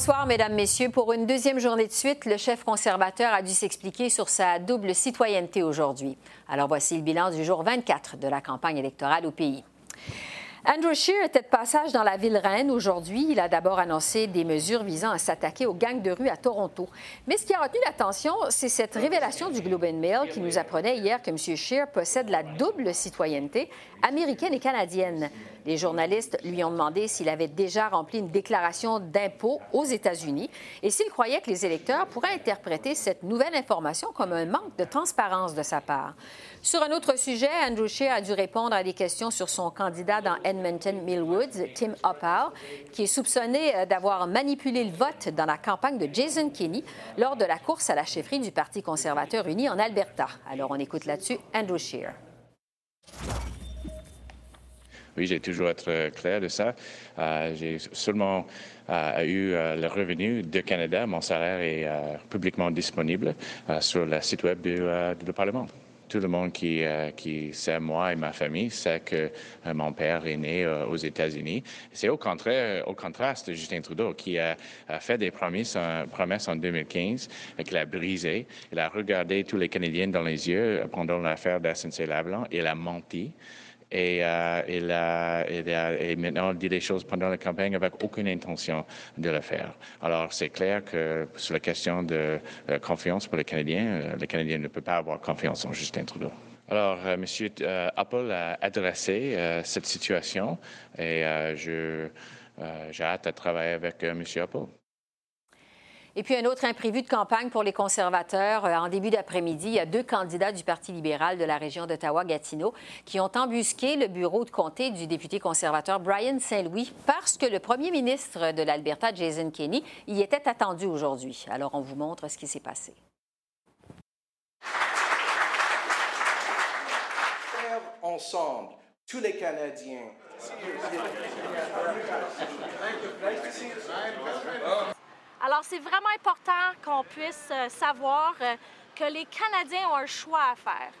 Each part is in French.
Bonsoir, Mesdames, Messieurs. Pour une deuxième journée de suite, le chef conservateur a dû s'expliquer sur sa double citoyenneté aujourd'hui. Alors voici le bilan du jour 24 de la campagne électorale au pays. Andrew Scheer était de passage dans la ville reine aujourd'hui. Il a d'abord annoncé des mesures visant à s'attaquer aux gangs de rue à Toronto. Mais ce qui a retenu l'attention, c'est cette révélation du Globe and Mail qui nous apprenait hier que M. Scheer possède la double citoyenneté américaine et canadienne. Les journalistes lui ont demandé s'il avait déjà rempli une déclaration d'impôt aux États-Unis et s'il croyait que les électeurs pourraient interpréter cette nouvelle information comme un manque de transparence de sa part. Sur un autre sujet, Andrew Scheer a dû répondre à des questions sur son candidat dans Edmonton Millwoods, Tim Uppal, qui est soupçonné euh, d'avoir manipulé le vote dans la campagne de Jason Kenney lors de la course à la chefferie du Parti conservateur uni en Alberta. Alors on écoute là-dessus Andrew Scheer. Oui, j'ai toujours été clair de ça. Euh, j'ai seulement euh, eu le revenu de Canada. Mon salaire est publiquement disponible sur le site web du Parlement tout le monde qui, euh, sait moi et ma famille sait que euh, mon père est né euh, aux États-Unis. C'est au contraire, au contraste de Justin Trudeau qui a, fait des promesses, promesses en 2015 et qu'il a brisé. Il a regardé tous les Canadiens dans les yeux pendant l'affaire d'SNC-Lavalin. Il a menti et euh, il, a, maintenant dit des choses pendant la campagne avec aucune intention de le faire. Alors, c'est clair que sur la question de euh, confiance pour les Canadiens, euh, les Canadiens ne peuvent pas avoir confiance en Justin Trudeau. Alors, M. Apple a adressé cette situation et je, j'ai hâte de travailler avec M. Apple. Et puis un autre imprévu de campagne pour les conservateurs. Euh, en début d'après-midi, il y a deux candidats du Parti libéral de la région d'Ottawa-Gatineau qui ont embusqué le bureau de comté du député conservateur Brian Saint-Louis parce que le premier ministre de l'Alberta, Jason Kenney, y était attendu aujourd'hui. Alors on vous montre ce qui s'est passé. ensemble, tous les Canadiens. Alors, c'est vraiment important qu'on puisse euh, savoir euh, que les Canadiens ont un choix à faire.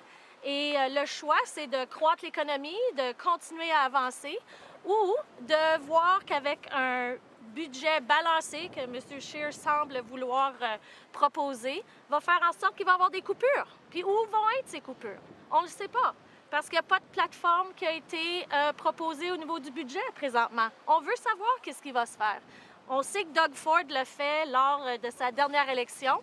Et euh, le choix, c'est de croître l'économie, de continuer à avancer ou de voir qu'avec un budget balancé que M. Scheer semble vouloir proposer, va faire en sorte qu'il va y avoir des coupures. Puis où vont être ces coupures? On ne le sait pas parce qu'il n'y a pas de plateforme qui a été proposée au niveau du budget présentement. On veut savoir qu'est-ce qui va se faire. On sait que Doug Ford l'a fait lors euh, de sa dernière élection.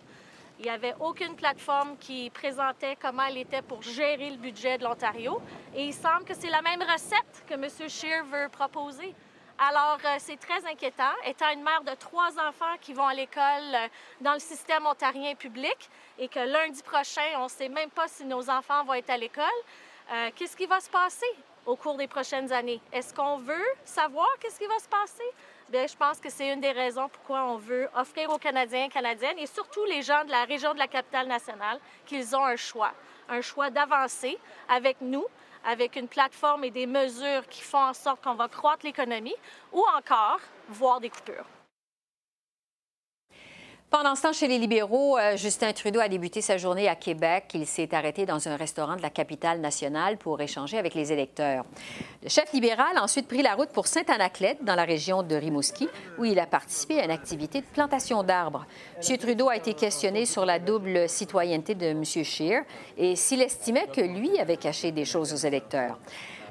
Il n'y avait aucune plateforme qui présentait comment elle était pour gérer le budget de l'Ontario. Et il semble que c'est la même recette que M. Scheer veut proposer. Alors, euh, c'est très inquiétant. Étant une mère de trois enfants qui vont à l'école euh, dans le système ontarien public et que lundi prochain, on ne sait même pas si nos enfants vont être à l'école, qu'est-ce qui va se passer au cours des prochaines années? Est-ce qu'on veut savoir qu'est-ce qui va se passer? Je pense que c'est une des raisons pourquoi on veut offrir aux Canadiens et Canadiennes, et surtout les gens de la région de la capitale nationale, qu'ils ont un choix, un choix d'avancer avec nous, avec une plateforme et des mesures qui font en sorte qu'on va croître l'économie, ou encore voir des coupures. Pendant ce temps, chez les libéraux, euh, Justin Trudeau a débuté sa journée à Québec. Il s'est arrêté dans un restaurant de la capitale nationale pour échanger avec les électeurs. Le chef libéral a ensuite pris la route pour Saint-Anaclet, dans la région de Rimouski, où il a participé à une activité de plantation d'arbres. M. Trudeau a été questionné sur la double citoyenneté de M. Scheer et s'il estimait que lui avait caché des choses aux électeurs.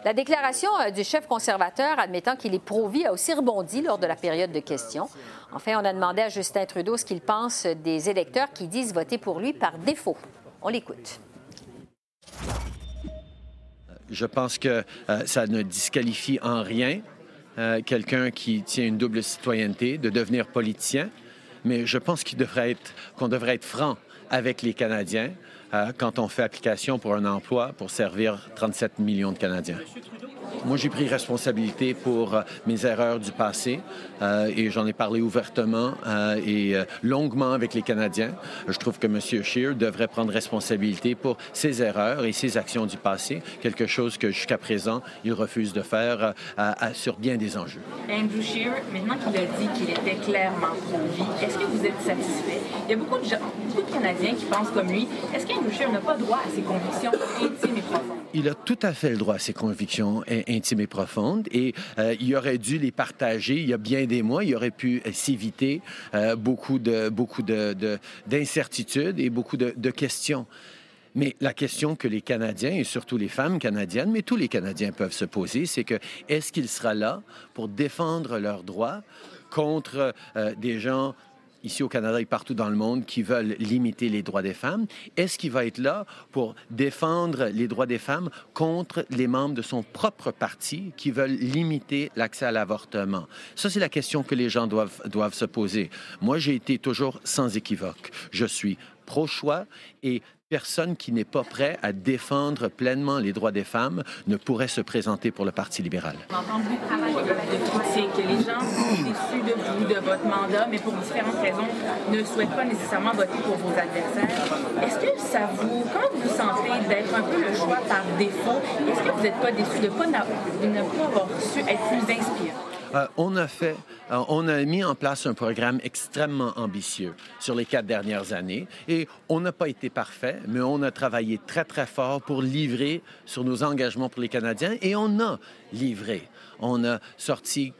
La déclaration euh, du chef conservateur admettant qu'il est pro-vie a aussi rebondi lors de la période de questions. Enfin, on a demandé à Justin Trudeau ce qu'il pense des électeurs qui disent voter pour lui par défaut. On l'écoute. Je pense que euh, ça ne disqualifie en rien euh, quelqu'un qui tient une double citoyenneté de devenir politicien, mais je pense qu'on devrait, être, qu'on devrait être franc avec les Canadiens euh, quand on fait application pour un emploi pour servir 37 millions de Canadiens. Moi, j'ai pris responsabilité pour euh, mes erreurs du passé euh, et j'en ai parlé ouvertement et longuement avec les Canadiens. Je trouve que M. Scheer devrait prendre responsabilité pour ses erreurs et ses actions du passé, quelque chose que jusqu'à présent, il refuse de faire sur bien des enjeux. Andrew Scheer, maintenant qu'il a dit qu'il était clairement pro-vie, est-ce que vous êtes satisfait? Il y a beaucoup de, gens, beaucoup de Canadiens qui pensent comme lui. Est-ce Scheer n'a pas droit à ses convictions intimes et profondes? Il a tout à fait le droit à ses convictions intimes et profondes et euh, il aurait dû les partager il y a bien des mois. Il aurait pu euh, s'éviter euh, beaucoup de beaucoup d'incertitudes de, et beaucoup de, de questions. Mais la question que les Canadiens, et surtout les femmes canadiennes, mais tous les Canadiens peuvent se poser, c'est que est-ce qu'il sera là pour défendre leurs droits contre des gens ici au Canada et partout dans le monde qui veulent limiter les droits des femmes. Est-ce qu'il va être là pour défendre les droits des femmes contre les membres de son propre parti qui veulent limiter l'accès à l'avortement? Ça, c'est la question que les gens doivent, doivent se poser. Moi, j'ai été toujours sans équivoque. Je suis pro-choix et personne qui n'est pas prêt à défendre pleinement les droits des femmes ne pourrait se présenter pour le Parti libéral. On entend beaucoup de critiques. Les gens sont déçus de vous, de votre mandat, mais pour différentes raisons, ne souhaitent pas nécessairement voter pour vos adversaires. Est-ce que ça vous... Comment vous sentez d'être un peu le choix par défaut? Est-ce que vous n'êtes pas déçu de, de ne pas avoir su être plus inspirant? Euh, on a fait, euh, on a mis en place un programme extrêmement ambitieux sur les quatre dernières années et on n'a pas été parfait, mais on a travaillé très, très fort pour livrer sur nos engagements pour les Canadiens et on a livré. On a sorti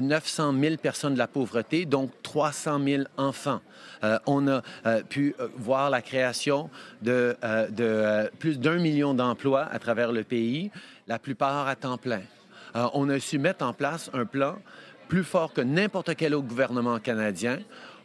900 000 euh, personnes de la pauvreté, donc 300 000 enfants. on a pu voir la création de, de plus d'un million d'emplois à travers le pays, la plupart à temps plein. Euh, on a su mettre en place un plan plus fort que n'importe quel autre gouvernement canadien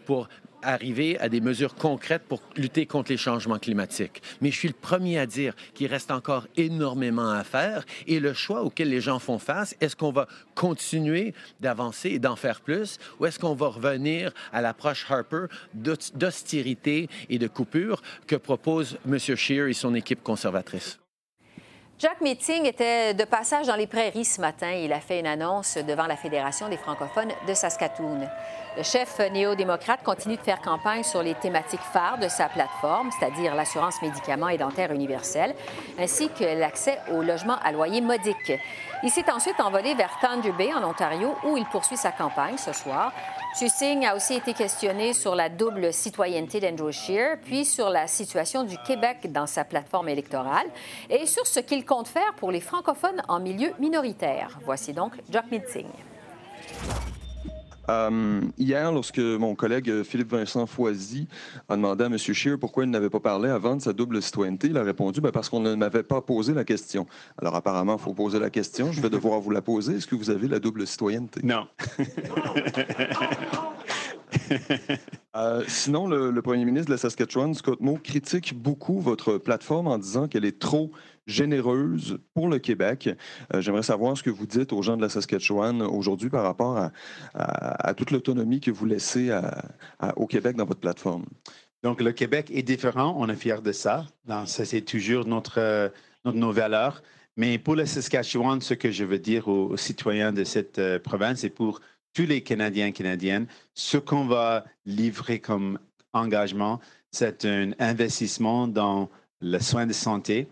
pour arriver à des mesures concrètes pour lutter contre les changements climatiques. Mais je suis le premier à dire qu'il reste encore énormément à faire et le choix auquel les gens font face, est-ce qu'on va continuer d'avancer et d'en faire plus ou est-ce qu'on va revenir à l'approche Harper d'austérité et de coupure que propose M. Scheer et son équipe conservatrice? Jack Meeting était de passage dans les prairies ce matin. Il a fait une annonce devant la Fédération des francophones de Saskatoon. Le chef néo-démocrate continue de faire campagne sur les thématiques phares de sa plateforme, c'est-à-dire l'assurance médicaments et dentaire universelle, ainsi que l'accès au logement à loyer modique. Il s'est ensuite envolé vers Thunder Bay, en Ontario, où il poursuit sa campagne ce soir. Singh a aussi été questionné sur la double citoyenneté d'Andrew Scheer, puis sur la situation du Québec dans sa plateforme électorale et sur ce qu'il compte faire pour les francophones en milieu minoritaire. Voici donc Jack Singh. Euh, hier, lorsque mon collègue Philippe Vincent Foisy a demandé à M. Scheer pourquoi il n'avait pas parlé avant de sa double citoyenneté, il a répondu ben, parce qu'on ne m'avait pas posé la question. Alors apparemment, il faut poser la question. Je vais devoir vous la poser. Est-ce que vous avez la double citoyenneté? Non. Euh, sinon, le, premier ministre de la Saskatchewan, Scott Moe, critique beaucoup votre plateforme en disant qu'elle est trop généreuse pour le Québec. Euh, j'aimerais savoir ce que vous dites aux gens de la Saskatchewan aujourd'hui par rapport à, toute l'autonomie que vous laissez au Québec dans votre plateforme. Donc, le Québec est différent. On est fiers de ça. ça, c'est toujours notre, notre, nos valeurs. Mais pour la Saskatchewan, ce que je veux dire aux, citoyens de cette euh, province et pour tous les Canadiens et Canadiennes, ce qu'on va livrer comme engagement, c'est un investissement dans le soin de santé.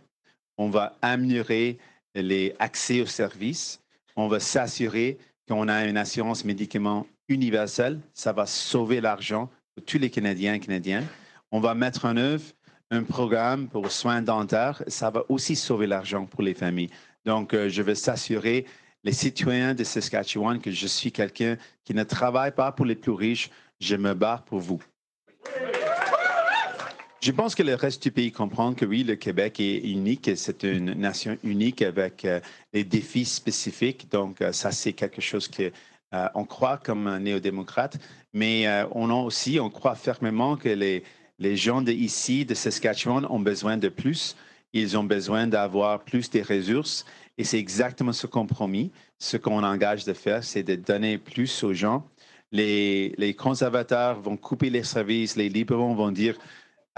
On va améliorer les accès aux services. On va s'assurer qu'on a une assurance médicaments universelle. Ça va sauver l'argent pour tous les Canadiens et Canadiennes. On va mettre en œuvre un programme pour soins dentaires. Ça va aussi sauver l'argent pour les familles. Donc, euh, je vais s'assurer les citoyens de Saskatchewan que je suis quelqu'un qui ne travaille pas pour les plus riches. Je me bats pour vous. Je pense que le reste du pays comprend que oui, le Québec est unique, c'est une nation unique avec euh, des défis spécifiques. Donc, euh, ça, c'est quelque chose que euh, on croit comme néo-démocrate, mais on a aussi, on croit fermement que les, les gens de ici, de Saskatchewan, ont besoin de plus. Ils ont besoin d'avoir plus de ressources et c'est exactement ce compromis. Ce qu'on engage de faire, c'est de donner plus aux gens. Les, les, conservateurs vont couper les services, les libéraux vont dire,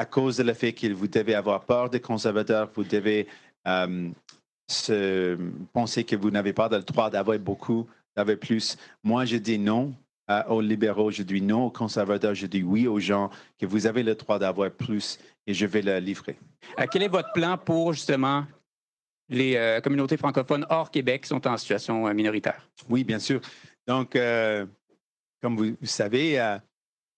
à cause de le fait que vous devez avoir peur des conservateurs, vous devez euh, se penser que vous n'avez pas le droit d'avoir beaucoup, d'avoir plus. Moi, je dis non aux libéraux, je dis non aux conservateurs, je dis oui aux gens que vous avez le droit d'avoir plus et je vais le livrer. Euh, quel est votre plan pour justement les euh, communautés francophones hors Québec qui sont en situation euh, minoritaire? Oui, bien sûr. Donc, comme vous, savez,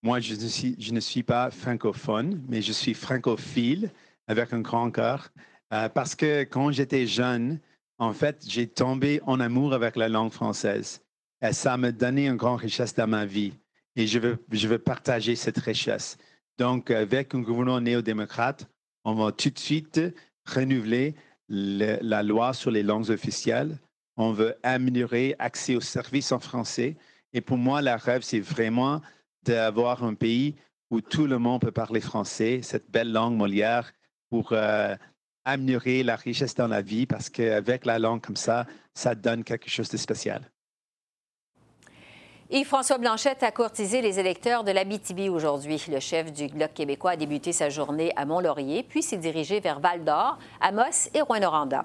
moi, je ne, suis, pas francophone, mais je suis francophile avec un grand cœur. parce que quand j'étais jeune, en fait, j'ai tombé en amour avec la langue française. Et ça m'a donné une grande richesse dans ma vie. Et je veux, je veux partager cette richesse. Donc, avec un gouvernement néo-démocrate, on va tout de suite renouveler la loi sur les langues officielles. On veut améliorer l'accès aux services en français. Et pour moi, la rêve, c'est vraiment d'avoir un pays où tout le monde peut parler français, cette belle langue Molière, pour euh, améliorer la richesse dans la vie, parce qu'avec la langue comme ça, ça donne quelque chose de spécial. Yves-François Blanchette a courtisé les électeurs de l'Abitibi aujourd'hui. Le chef du Bloc québécois a débuté sa journée à Mont-Laurier, puis s'est dirigé vers Val-d'Or, Amos et Rouen-Noranda.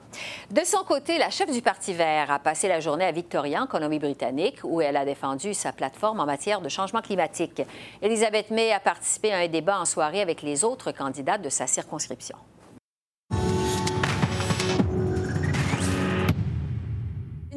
De son côté, la chef du Parti vert a passé la journée à Victoria, en Colombie-Britannique, où elle a défendu sa plateforme en matière de changement climatique. Elisabeth May a participé à un débat en soirée avec les autres candidats de sa circonscription.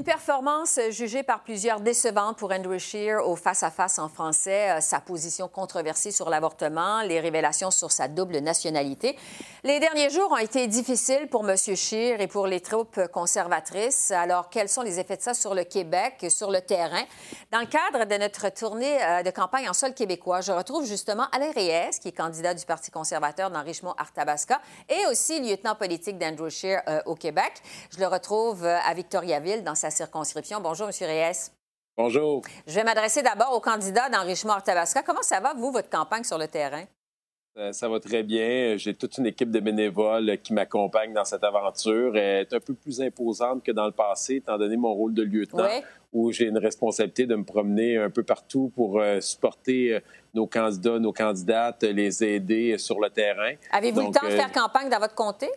Une performance jugée par plusieurs décevante pour Andrew Scheer au face-à-face en français, euh, sa position controversée sur l'avortement, les révélations sur sa double nationalité. Les derniers jours ont été difficiles pour M. Scheer et pour les troupes conservatrices. Alors, quels sont les effets de ça sur le Québec, sur le terrain? Dans le cadre de notre tournée euh, de campagne en sol québécois, je retrouve justement Alain Reyes, qui est candidat du Parti conservateur dans Richmond-Arthabasca et aussi lieutenant politique d'Andrew Scheer euh, au Québec. Je le retrouve à Victoriaville dans sa circonscription. Bonjour, M. Reyes. Bonjour. Je vais m'adresser d'abord aux candidats d'enrichissement Tabasca. Comment ça va, vous, votre campagne sur le terrain? Euh, ça va très bien. J'ai toute une équipe de bénévoles qui m'accompagnent dans cette aventure. Elle est un peu plus imposante que dans le passé, étant donné mon rôle de lieutenant, où j'ai une responsabilité de me promener un peu partout pour euh, supporter euh, nos candidats, nos candidates, les aider sur le terrain. Avez-vous le temps de faire campagne dans votre comté?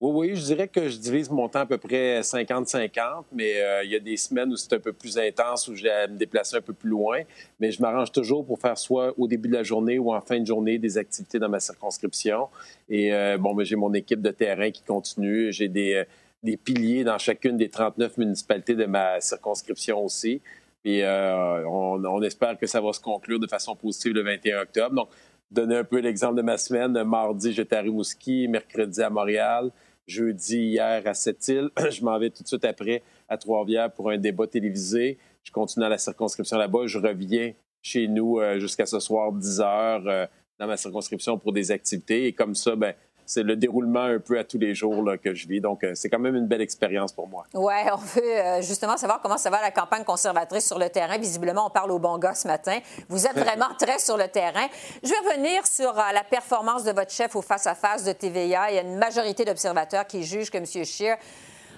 Oui, oui, je dirais que je divise mon temps à peu près 50-50, mais euh, il y a des semaines où c'est un peu plus intense, où j'ai à me déplacer un peu plus loin. Mais je m'arrange toujours pour faire soit au début de la journée ou en fin de journée des activités dans ma circonscription. Et euh, bon, j'ai mon équipe de terrain qui continue. J'ai des, euh, des, piliers dans chacune des 39 municipalités de ma circonscription aussi. Et on, on, espère que ça va se conclure de façon positive le 21 octobre. Donc, donner un peu l'exemple de ma semaine. Mardi, j'étais à Rimouski, mercredi à Montréal jeudi hier à Sept-Îles. Je m'en vais tout de suite après à Trois-Rivières pour un débat télévisé. Je continue à la circonscription là-bas. Je reviens chez nous euh, jusqu'à ce soir 10 heures euh, dans ma circonscription pour des activités. Et comme ça, ben, c'est le déroulement un peu à tous les jours que je vis. Donc, euh, c'est quand même une belle expérience pour moi. Oui, on veut euh, justement savoir comment ça va la campagne conservatrice sur le terrain. Visiblement, on parle au bon gars ce matin. Vous êtes vraiment très sur le terrain. Je vais revenir sur euh, la performance de votre chef au face-à-face de TVA. Il y a une majorité d'observateurs qui jugent que M. Scheer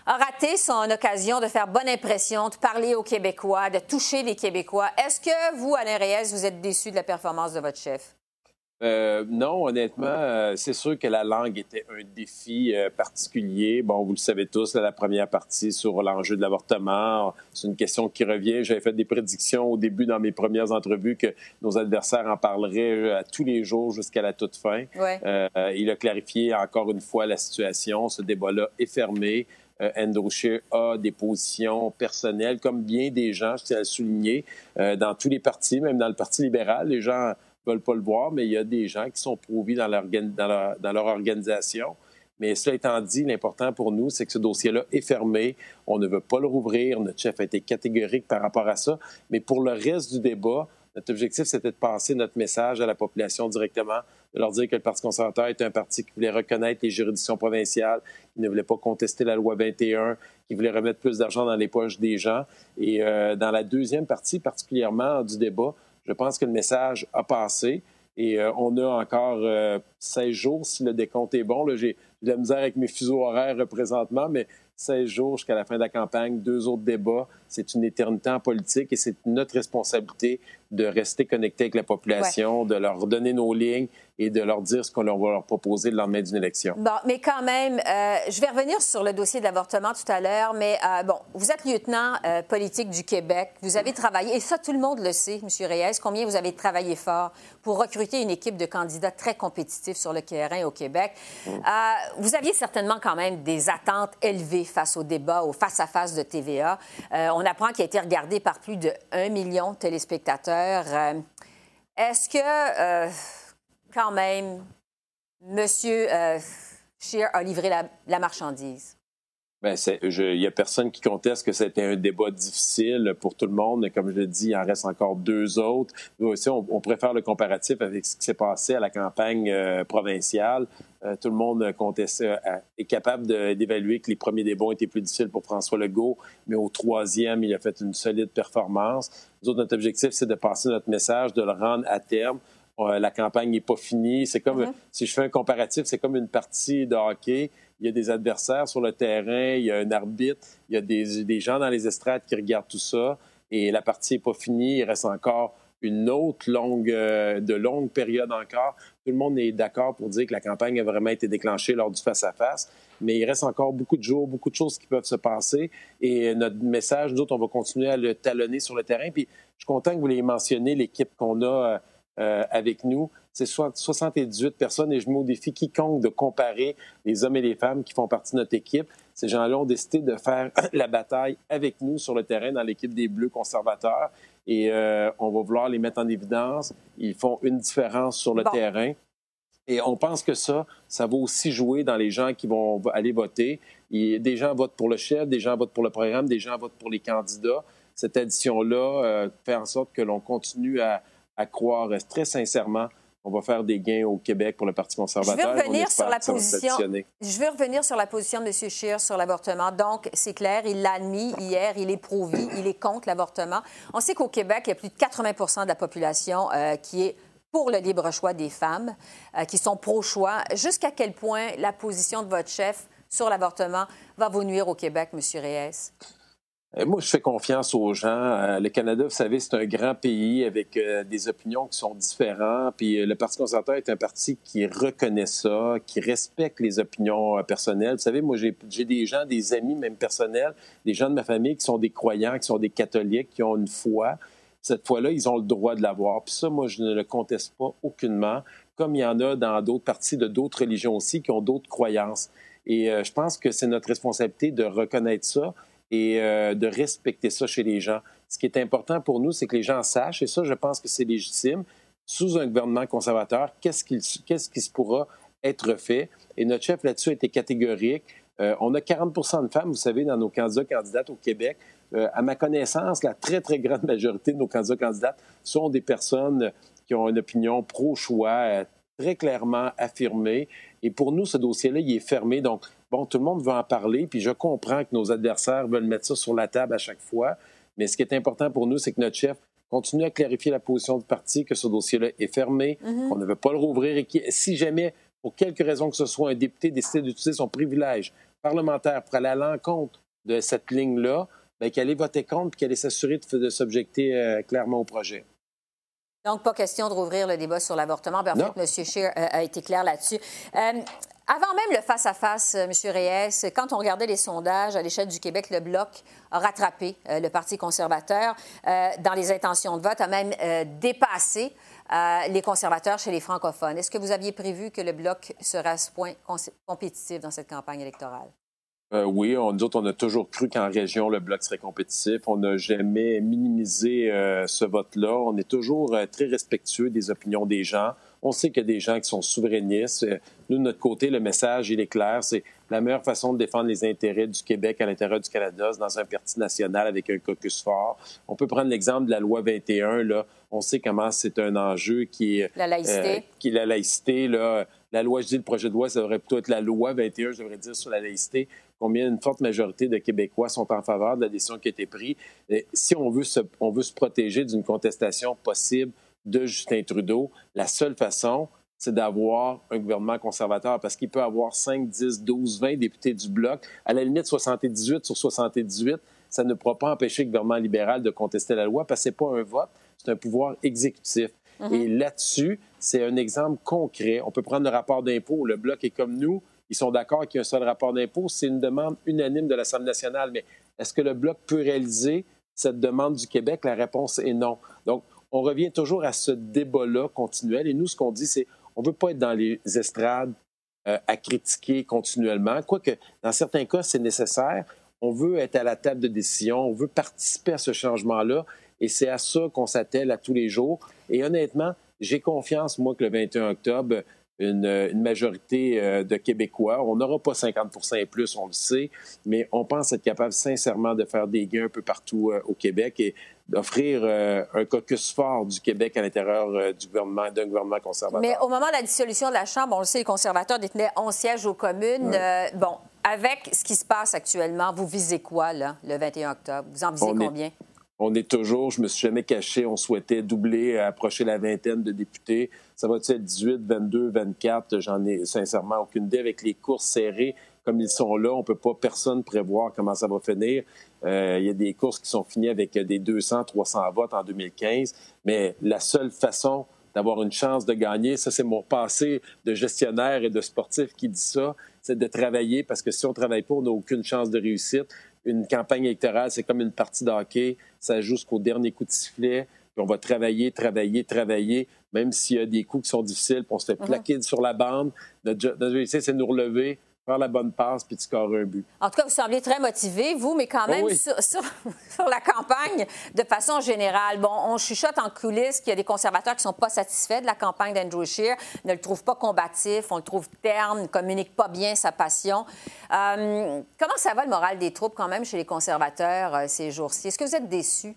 a raté son occasion de faire bonne impression, de parler aux Québécois, de toucher les Québécois. Est-ce que vous, Alain Reyes, vous êtes déçu de la performance de votre chef? Euh, non, honnêtement, euh, c'est sûr que la langue était un défi euh, particulier. Bon, vous le savez tous, la première partie sur l'enjeu de l'avortement, c'est une question qui revient. J'avais fait des prédictions au début dans mes premières entrevues que nos adversaires en parleraient à tous les jours jusqu'à la toute fin. il a clarifié encore une fois la situation. Ce débat-là est fermé. Andrew Scheer a des positions personnelles, comme bien des gens, je tiens à le souligner, dans tous les partis, même dans le Parti libéral. Les gens veulent pas le voir, mais il y a des gens qui sont prouvés dans leur, dans organisation. Mais cela étant dit, l'important pour nous, c'est que ce dossier-là est fermé. On ne veut pas le rouvrir. Notre chef a été catégorique par rapport à ça. Mais pour le reste du débat, notre objectif, c'était de passer notre message à la population directement, de leur dire que le Parti conservateur est un parti qui voulait reconnaître les juridictions provinciales, qui ne voulait pas contester la loi 21, qui voulait remettre plus d'argent dans les poches des gens. Et euh, dans la deuxième partie, particulièrement du débat, je pense que le message a passé et euh, on a encore euh, 16 jours si le décompte est bon. J'ai de la misère avec mes fuseaux horaires présentement, mais 16 jours jusqu'à la fin de la campagne, deux autres débats. C'est une éternité en politique et c'est notre responsabilité de rester connecté avec la population, de leur donner nos lignes et de leur dire ce qu'on va leur proposer le lendemain d'une élection. Bon, mais quand même, euh, je vais revenir sur le dossier de l'avortement tout à l'heure, mais euh, bon, vous êtes lieutenant euh, politique du Québec, vous avez travaillé, et ça tout le monde le sait, M. Reyes, combien vous avez travaillé fort pour recruter une équipe de candidats très compétitifs sur le terrain au Québec. Mm. vous aviez certainement quand même des attentes élevées face au débat, au face-à-face de TVA. on apprend qu'il a été regardé par plus de 1 million de téléspectateurs. Est-ce que quand même, Monsieur euh, Scheer a livré la, marchandise? Bien, il n'y a personne qui conteste que c'était un débat difficile pour tout le monde. Comme je l'ai dit, il en reste encore deux autres. Nous aussi, on, préfère le comparatif avec ce qui s'est passé à la campagne euh, provinciale. Euh, tout le monde conteste, est capable d'évaluer que les premiers débats ont été plus difficiles pour François Legault, mais au troisième, il a fait une solide performance. Nous autres, notre objectif, c'est de passer notre message, de le rendre à terme la campagne n'est pas finie. C'est comme, mm-hmm. si je fais un comparatif, c'est comme une partie de hockey. Il y a des adversaires sur le terrain, il y a un arbitre, il y a des, gens dans les estrades qui regardent tout ça. Et la partie n'est pas finie. Il reste encore une autre longue, euh, de longue période encore. Tout le monde est d'accord pour dire que la campagne a vraiment été déclenchée lors du face-à-face, mais il reste encore beaucoup de jours, beaucoup de choses qui peuvent se passer. Et notre message, nous autres, on va continuer à le talonner sur le terrain. Puis je suis content que vous l'ayez mentionné, l'équipe qu'on a euh, avec nous. C'est 78 personnes et je mets au défi quiconque de comparer les hommes et les femmes qui font partie de notre équipe. Ces gens-là ont décidé de faire la bataille avec nous sur le terrain dans l'équipe des Bleus conservateurs et euh, on va vouloir les mettre en évidence. Ils font une différence sur le terrain. Et on pense que ça, ça va aussi jouer dans les gens qui vont aller voter. des gens votent pour le chef, des gens votent pour le programme, des gens votent pour les candidats. Cette addition-là euh, fait en sorte que l'on continue à, à croire très sincèrement on va faire des gains au Québec pour le Parti conservateur. Je veux revenir sur la position. Je veux revenir sur la position de M. Scheer sur l'avortement. Donc, c'est clair, il l'a admis hier, il est pro il est contre l'avortement. On sait qu'au Québec, il y a plus de 80% de la population euh, qui est pour le libre choix des femmes, euh, qui sont pro-choix. Jusqu'à quel point la position de votre chef sur l'avortement va vous nuire au Québec, M. Reyes? Euh, moi, je fais confiance aux gens. Euh, le Canada, vous savez, c'est un grand pays avec euh, des opinions qui sont différentes. Puis le Parti conservateur est un parti qui reconnaît ça, qui respecte les opinions personnelles. Vous savez, moi, j'ai des gens, des amis même personnels, des gens de ma famille qui sont des croyants, qui sont des catholiques, qui ont une foi. Cette foi-là, ils ont le droit de l'avoir. Puis ça, moi, je ne le conteste pas aucunement, comme il y en a dans d'autres partis de d'autres religions aussi qui ont d'autres croyances. Et je pense que c'est notre responsabilité de reconnaître ça et euh, de respecter ça chez les gens. Ce qui est important pour nous, c'est que les gens sachent, et ça, je pense que c'est légitime, sous un gouvernement conservateur, qu'est-ce qui, se pourra être fait. Et notre chef là-dessus a été catégorique. Euh, on a 40% de femmes, vous savez, dans nos candidats candidates au Québec. Euh, à ma connaissance, la très, très grande majorité de nos candidats candidates sont des personnes qui ont une opinion pro-choix très clairement affirmée. Et pour nous, ce dossier-là, il est fermé. Donc, Bon, tout le monde veut en parler, puis je comprends que nos adversaires veulent mettre ça sur la table à chaque fois. Mais ce qui est important pour nous, c'est que notre chef continue à clarifier la position du parti, que ce dossier-là est fermé, mm-hmm. qu'on ne veut pas le rouvrir et que si jamais, pour quelque raison que ce soit, un député décide d'utiliser son privilège parlementaire pour aller à l'encontre de cette ligne-là, bien, qu'elle ait voté contre et qu'elle ait s'assurer de, s'objecter euh, clairement au projet. Donc, pas question de rouvrir le débat sur l'avortement. En fait, M. Scheer euh, a été clair là-dessus. Euh, avant même le face-à-face, euh, M. Reyes, quand on regardait les sondages à l'échelle du Québec, le Bloc a rattrapé euh, le Parti conservateur euh, dans les intentions de vote, a même dépassé les conservateurs chez les francophones. Est-ce que vous aviez prévu que le Bloc serait à ce point compétitif dans cette campagne électorale? oui, on, nous autres, on a toujours cru qu'en région, le Bloc serait compétitif. On n'a jamais minimisé ce vote-là. On est toujours très respectueux des opinions des gens. On sait qu'il y a des gens qui sont souverainistes. Euh, nous, de notre côté, le message, il est clair. C'est la meilleure façon de défendre les intérêts du Québec à l'intérieur du Canada, c'est dans un parti national avec un caucus fort. On peut prendre l'exemple de la loi 21. Là. On sait comment c'est un enjeu qui est... La laïcité. Euh, qui est la laïcité. Là. La loi, je dis le projet de loi, ça devrait plutôt être la loi 21, je devrais dire, sur la laïcité. Combien une forte majorité de Québécois sont en faveur de la décision qui a été prise. si on veut on veut se protéger d'une contestation possible de Justin Trudeau, la seule façon, c'est d'avoir un gouvernement conservateur parce qu'il peut avoir 5, 10, 12, 20 députés du bloc. À la limite, 78 sur 78, ça ne pourra pas empêcher le gouvernement libéral de contester la loi parce que ce n'est pas un vote, c'est un pouvoir exécutif. Mhm. Et là-dessus, c'est un exemple concret. On peut prendre le rapport d'impôt. Le bloc est comme nous. Ils sont d'accord qu'il y a un seul rapport d'impôt. C'est une demande unanime de l'Assemblée nationale. Mais est-ce que le bloc peut réaliser cette demande du Québec? La réponse est non. Donc, on revient toujours à ce débat-là continuel. Et nous, ce qu'on dit, c'est on ne veut pas être dans les estrades euh, à critiquer continuellement, quoique dans certains cas, c'est nécessaire. On veut être à la table de décision, on veut participer à ce changement-là, et c'est à ça qu'on s'attelle à tous les jours. Et honnêtement, j'ai confiance, moi, que le 21 octobre, une, majorité euh, de Québécois. On n'aura pas 50 et plus, on le sait, mais on pense être capable sincèrement de faire des gains un peu partout euh, au Québec et d'offrir euh, un caucus fort du Québec à l'intérieur du gouvernement, d'un gouvernement conservateur. Mais au moment de la dissolution de la Chambre, on le sait, les conservateurs détenaient 11 sièges aux communes. bon, avec ce qui se passe actuellement, vous visez quoi, là, le 21 octobre? Vous en visez combien? On est toujours, je me suis jamais caché, on souhaitait doubler, approcher la vingtaine de députés. Ça va être 18, 22, 24? J'en ai sincèrement aucune idée. Avec les courses serrées comme ils sont là, on peut pas personne prévoir comment ça va finir. Euh, il y a des courses qui sont finies avec des 200, 300 votes en 2015, mais la seule façon d'avoir une chance de gagner, ça c'est mon passé de gestionnaire et de sportif qui dit ça, c'est de travailler parce que si on travaille pas, on n'a aucune chance de réussite une campagne électorale, c'est comme une partie de hockey. Ça joue jusqu'au dernier coup de sifflet. Puis on va travailler, travailler, travailler, même s'il y a des coups qui sont difficiles, puis on se fait mhm. plaquer sur la bande. Notre, notre c'est de nous relever, faire la bonne passe puis de scorer un but. En tout cas, vous semblez très motivé, vous, mais quand même sur, la campagne de façon générale. Bon, on chuchote en coulisses qu'il y a des conservateurs qui ne sont pas satisfaits de la campagne d'Andrew Scheer, ne le trouvent pas combatif, on le trouve terne, ne communique pas bien sa passion. Euh, comment ça va le moral des troupes quand même chez les conservateurs euh, ces jours-ci? Est-ce que vous êtes déçus?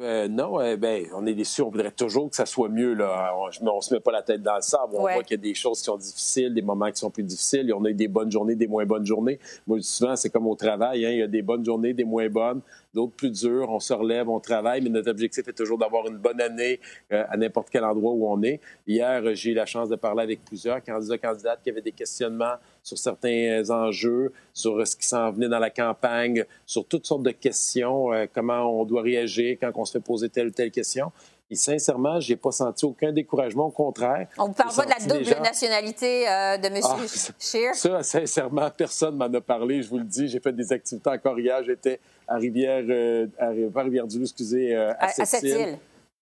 Euh, non, euh, ben, on est déçus. On voudrait toujours que ça soit mieux. Là. On ne se met pas la tête dans le sable. On voit qu'il y a des choses qui sont difficiles, des moments qui sont plus difficiles. On a eu des bonnes journées, des moins bonnes journées. Moi, souvent, c'est comme au travail. Hein. Il y a des bonnes journées, des moins bonnes d'autres plus durs. On se relève, on travaille, mais notre objectif est toujours d'avoir une bonne année euh, à n'importe quel endroit où on est. Hier, euh, j'ai eu la chance de parler avec plusieurs candidats, candidates qui avaient des questionnements sur certains euh, enjeux, sur ce qui s'en venait dans la campagne, sur toutes sortes de questions, comment on doit réagir quand on se fait poser telle ou telle question. Et sincèrement, j'ai pas senti aucun découragement. Au contraire. On ne parle pas de la double nationalité de M. Ah, Scheer? Ça, sincèrement, personne m'en a parlé. Je vous le dis, j'ai fait des activités encore hier. J'étais à Rivière, euh, à Rivière-du-Loup, excusez, euh, à, à Cette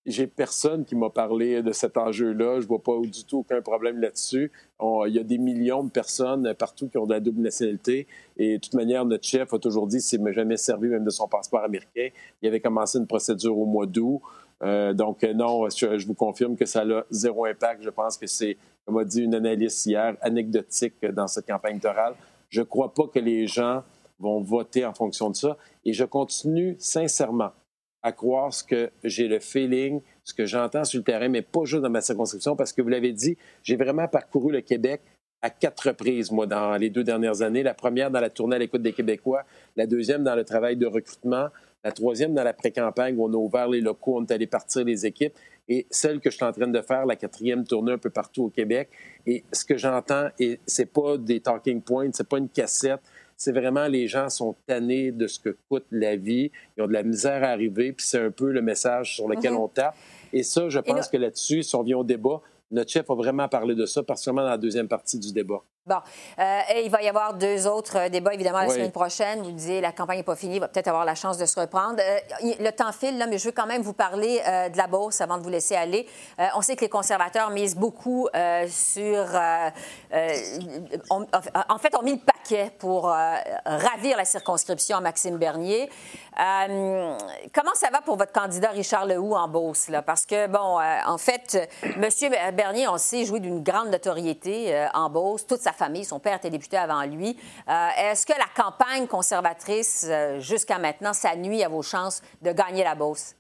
j'ai personne qui m'a parlé de cet enjeu-là. Je vois pas du tout aucun problème là-dessus. Il y a des millions de personnes partout qui ont de la double nationalité. Et de toute manière, notre chef a toujours dit s'il m'a jamais servi même de son passeport américain. Il avait commencé une procédure au mois d'août. Euh, donc, non, je, vous confirme que ça a zéro impact. Je pense que c'est, comme a dit une analyste hier, anecdotique dans cette campagne électorale. Je ne crois pas que les gens vont voter en fonction de ça. Et je continue sincèrement à croire ce que j'ai le feeling, ce que j'entends sur le terrain, mais pas juste dans ma circonscription, parce que vous l'avez dit, j'ai vraiment parcouru le Québec à quatre reprises, moi, dans les deux dernières années. La première dans la tournée à l'écoute des Québécois, la deuxième dans le travail de recrutement, la troisième dans la pré-campagne où on a ouvert les locaux, on est allé partir les équipes, et celle que je suis en train de faire, la quatrième tournée un peu partout au Québec. Et ce que j'entends, et c'est pas des talking points, c'est pas une cassette, c'est vraiment les gens sont tannés de ce que coûte la vie, ils ont de la misère à arriver, puis c'est un peu le message sur lequel mhm. on tape. Et ça, je pense que là-dessus, si on vient au débat, notre chef a vraiment parlé de ça, particulièrement dans la deuxième partie du débat. Bon. Euh, il va y avoir deux autres euh, débats, évidemment, la semaine prochaine. Vous disiez, la campagne n'est pas finie, il va peut-être avoir la chance de se reprendre. Euh, le temps file, là, mais je veux quand même vous parler de la bourse avant de vous laisser aller. on sait que les conservateurs misent beaucoup sur... en fait, on mis le paquet pour ravir la circonscription à Maxime Bernier. comment ça va pour votre candidat Richard Lehoux en Beauce? Là? Parce que, bon, en fait, M. Bernier, on sait, jouer d'une grande notoriété en Beauce. Toute sa famille. Son père était député avant lui. Euh, est-ce que la campagne conservatrice, euh, jusqu'à maintenant, ça nuit à vos chances de gagner la Beauce?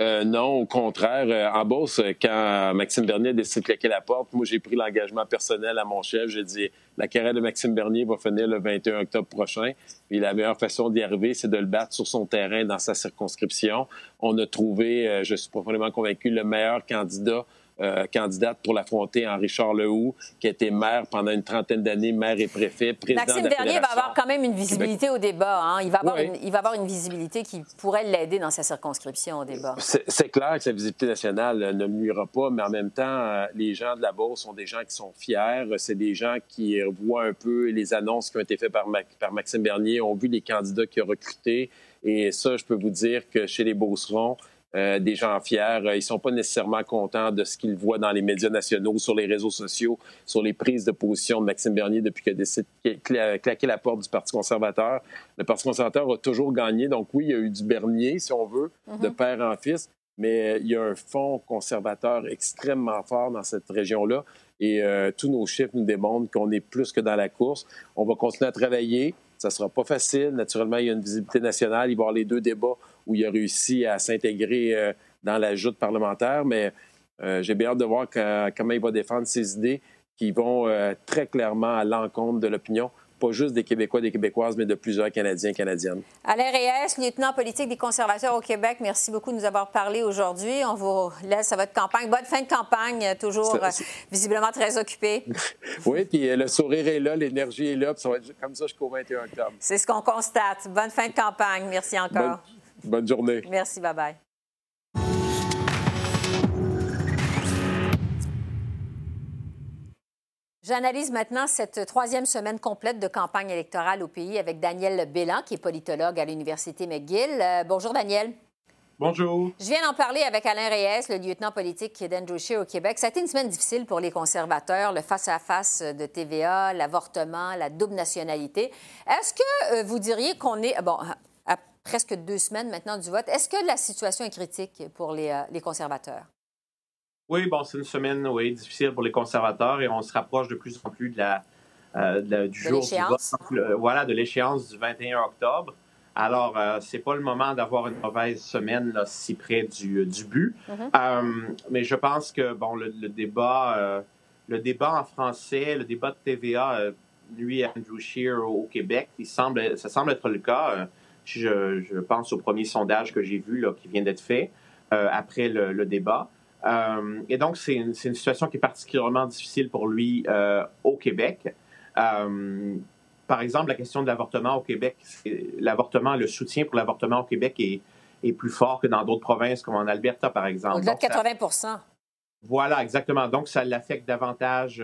Euh, non, au contraire. en Beauce, quand Maxime Bernier a décidé de claquer la porte, moi, j'ai pris l'engagement personnel à mon chef. J'ai dit, la carrière de Maxime Bernier va finir le 21 octobre prochain. Puis la meilleure façon d'y arriver, c'est de le battre sur son terrain dans sa circonscription. On a trouvé, je suis profondément convaincu, le meilleur candidat euh, candidate pour l'affronter en Richard Lehoux, qui a été maire pendant une trentaine d'années, maire et préfet, président Maxime de la Bernier va avoir quand même une visibilité au débat. Hein. Il, va avoir Oui. une, il va avoir une visibilité qui pourrait l'aider dans sa circonscription au débat. C'est clair que sa visibilité nationale euh, ne nuira pas, mais en même temps, euh, les gens de la Beauce sont des gens qui sont fiers. C'est des gens qui voient un peu les annonces qui ont été faites par Maxime Bernier, ont vu les candidats qu'il a recrutés. Et ça, je peux vous dire que chez les Beaucerons, euh, des gens fiers, euh, ils sont pas nécessairement contents de ce qu'ils voient dans les médias nationaux, sur les réseaux sociaux, sur les prises de position de Maxime Bernier depuis qu'il a décidé de cla- claquer la porte du Parti conservateur. Le Parti conservateur a toujours gagné. Donc oui, il y a eu du Bernier, si on veut, de père en fils, mais euh, il y a un fonds conservateur extrêmement fort dans cette région-là. Et euh, tous nos chiffres nous démontrent qu'on est plus que dans la course. On va continuer à travailler. Ça sera pas facile. Naturellement, il y a une visibilité nationale. Il va y avoir les deux débats où il a réussi à s'intégrer euh, dans la joute parlementaire. Mais euh, j'ai bien hâte de voir comment il va défendre ses idées qui vont euh, très clairement à l'encontre de l'opinion, pas juste des Québécois, des Québécoises, mais de plusieurs Canadiens et Canadiennes. Alain Reyes, lieutenant politique des conservateurs au Québec, merci beaucoup de nous avoir parlé aujourd'hui. On vous laisse à votre campagne. Bonne fin de campagne, toujours visiblement très occupé. Oui, puis le sourire est là, l'énergie est là, puis ça va être comme ça jusqu'au 21 octobre. C'est ce qu'on constate. Bonne fin de campagne. Merci encore. Bonne, bonne journée. Merci, bye-bye. J'analyse maintenant cette troisième semaine complète de campagne électorale au pays avec Daniel Bélan, qui est politologue à l'Université McGill. Euh, bonjour, Daniel. Bonjour. Je viens d'en parler avec Alain Reyes, le lieutenant politique d'Andrew Scheer au Québec. Ça a été une semaine difficile pour les conservateurs, le face-à-face de TVA, l'avortement, la double nationalité. Est-ce que euh, vous diriez qu'on est, bon, presque deux semaines maintenant du vote, est-ce que la situation est critique pour les, euh, les conservateurs? Oui, bon, c'est une semaine oui, difficile pour les conservateurs et on se rapproche de plus en plus de la, euh, de du De jour du vote. voilà, de l'échéance du 21 octobre. Alors, euh, c'est pas le moment d'avoir une mauvaise semaine là, si près du, du but. Mhm. Euh, mais je pense que bon, le, le débat, euh, le débat en français, le débat de TVA euh, nuit à Andrew Scheer au, au Québec. Il semble, ça semble être le cas. Je, je pense au premier sondage que j'ai vu là, qui vient d'être fait euh, après le, le débat. Euh, et donc, c'est une, situation qui est particulièrement difficile pour lui euh, au Québec. Par exemple, la question de l'avortement au Québec, l'avortement, le soutien pour l'avortement au Québec est, est plus fort que dans d'autres provinces, comme en Alberta, par exemple. Au-delà de Donc, ça- 80 voilà, exactement. Donc, ça l'affecte davantage,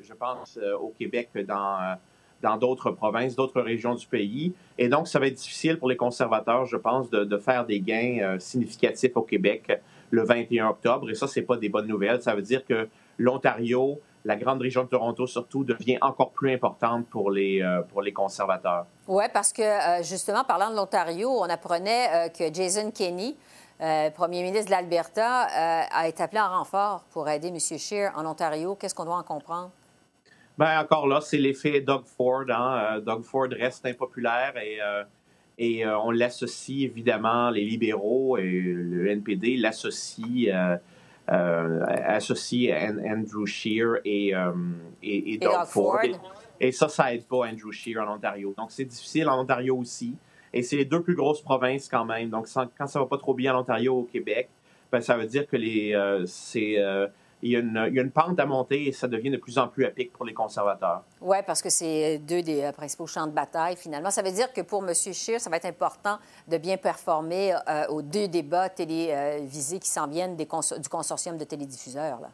je pense, au Québec que dans, dans d'autres provinces, d'autres régions du pays. Et donc, ça va être difficile pour les conservateurs, je pense, de, faire des gains euh, significatifs au Québec le 21 octobre. Et ça, c'est pas des bonnes nouvelles. Ça veut dire que l'Ontario, la grande région de Toronto surtout, devient encore plus importante pour les, euh, pour les conservateurs. Oui, parce que euh, justement, parlant de l'Ontario, on apprenait que Jason Kenney, premier ministre de l'Alberta, a été appelé en renfort pour aider M. Scheer en Ontario. Qu'est-ce qu'on doit en comprendre? Ben, encore là, c'est l'effet Doug Ford. Hein? Euh, Doug Ford reste impopulaire et, euh, et euh, on l'associe évidemment, les libéraux et le NPD l'associent, euh, associent An- Andrew Scheer et, et, et Doug, Ford. Et, ça, ça aide pas Andrew Scheer en Ontario. Donc, c'est difficile en Ontario aussi. Et c'est les deux plus grosses provinces quand même. Donc, sans- quand ça va pas trop bien en Ontario ou au Québec, ben, ça veut dire que les, c'est, il, y a une, il y a une pente à monter et ça devient de plus en plus à pic pour les conservateurs. Oui, parce que c'est deux des euh, principaux champs de bataille, finalement. Ça veut dire que pour M. Scheer, ça va être important de bien performer euh, aux deux débats télévisés qui s'en viennent des cons- du consortium de télédiffuseurs. Là.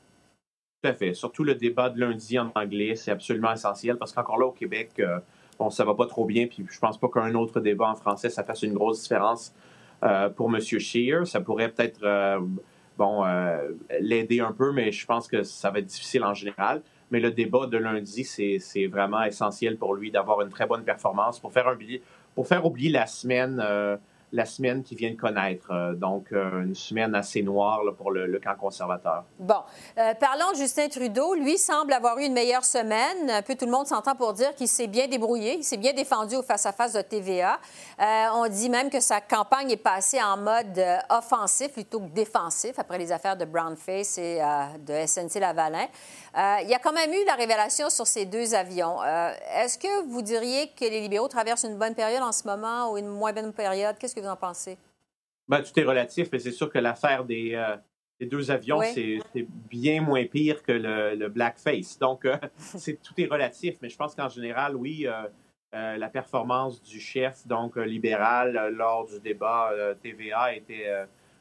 Tout à fait. Surtout le débat de lundi en anglais, c'est absolument essentiel parce qu'encore là, au Québec, euh, bon, ça va pas trop bien. Puis je pense pas qu'un autre débat en français, ça fasse une grosse différence euh, pour M. Scheer. Ça pourrait peut-être euh, bon, euh, l'aider un peu, mais je pense que ça va être difficile en général. Mais le débat de lundi, c'est vraiment essentiel pour lui d'avoir une très bonne performance pour faire, un pour faire oublier la semaine, euh, la semaine qu'il vient de connaître. Euh, donc, euh, une semaine assez noire pour le, camp conservateur. Bon, Euh, parlons de Justin Trudeau. Lui semble avoir eu une meilleure semaine. Un peu tout le monde s'entend pour dire qu'il s'est bien débrouillé, il s'est bien défendu au face-à-face de TVA. On dit même que sa campagne est passée en mode offensif plutôt que défensif après les affaires de Brownface et de SNC-Lavalin. Euh, il y a quand même eu la révélation sur ces deux avions. Euh, Est-ce que vous diriez que les libéraux traversent une bonne période en ce moment ou une moins bonne période? Qu'est-ce que vous en pensez? Ben, tout est relatif, mais c'est sûr que l'affaire des, euh, les deux avions, c'est bien moins pire que le, blackface. Donc, c'est tout est relatif, mais je pense qu'en général, oui, la performance du chef, donc libéral, lors du débat TVA était,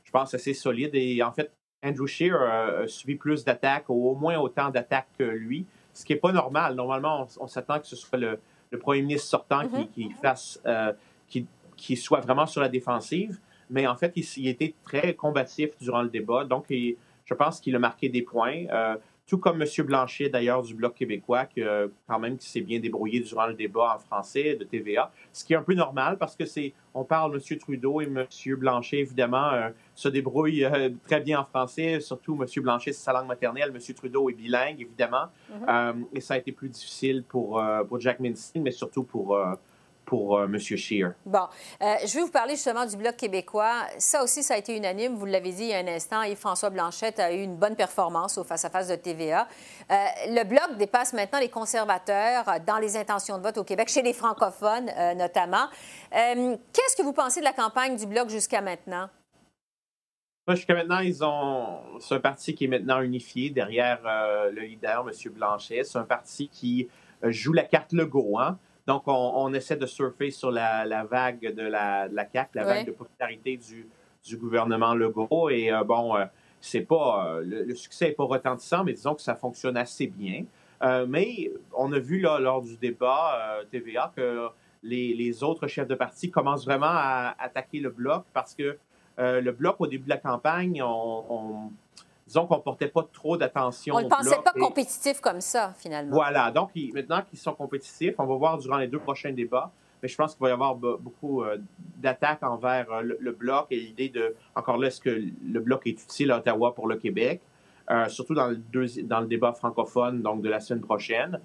je pense, assez solide. Et en fait, Andrew Scheer a, subi plus d'attaques, ou au moins autant d'attaques que lui, ce qui n'est pas normal. Normalement, on, s'attend que ce soit le, premier ministre sortant qui, mm-hmm. fasse, euh, qui, soit vraiment sur la défensive. Mais en fait, il, il était très combatif durant le débat. Donc, je pense qu'il a marqué des points. Euh, tout comme M. Blanchet, d'ailleurs, du Bloc québécois, qui, quand même, qui s'est bien débrouillé durant le débat en français de TVA, ce qui est un peu normal parce que c'est, on parle M. Trudeau et M. Blanchet, évidemment, euh, se débrouillent euh, très bien en français, surtout M. Blanchet, c'est sa langue maternelle, M. Trudeau est bilingue, évidemment, mm-hmm. euh, et ça a été plus difficile pour, pour Jack Minsky, mais surtout pour pour euh, M. Scheer. Bon, euh, je vais vous parler justement du Bloc québécois. Ça aussi, ça a été unanime. Vous l'avez dit il y a un instant, Yves-François Blanchette a eu une bonne performance au face-à-face de TVA. Euh, le Bloc dépasse maintenant les conservateurs dans les intentions de vote au Québec, chez les francophones notamment. Qu'est-ce que vous pensez de la campagne du Bloc jusqu'à maintenant? Jusqu'à maintenant, ils ont. C'est un parti qui est maintenant unifié derrière le leader, M. Blanchet. C'est un parti qui joue la carte Legault. Hein? Donc, on, essaie de surfer sur la, vague de la, de la CAQ, la vague de popularité du, du gouvernement Legault. Et euh, bon, euh, c'est pas euh, le, succès n'est pas retentissant, mais disons que ça fonctionne assez bien. mais on a vu là, lors du débat TVA que les, les, autres chefs de parti commencent vraiment à attaquer le bloc parce que le bloc, au début de la campagne, on disons qu'on ne portait pas trop d'attention. On ne pensait pas compétitif comme ça, finalement. Voilà. Donc, maintenant qu'ils sont compétitifs, on va voir durant les deux prochains débats, mais je pense qu'il va y avoir beaucoup euh, d'attaques envers euh, le, bloc et l'idée de, encore là, est-ce que le bloc est utile à Ottawa pour le Québec, euh, surtout dans le, dans le débat francophone, donc de la semaine prochaine.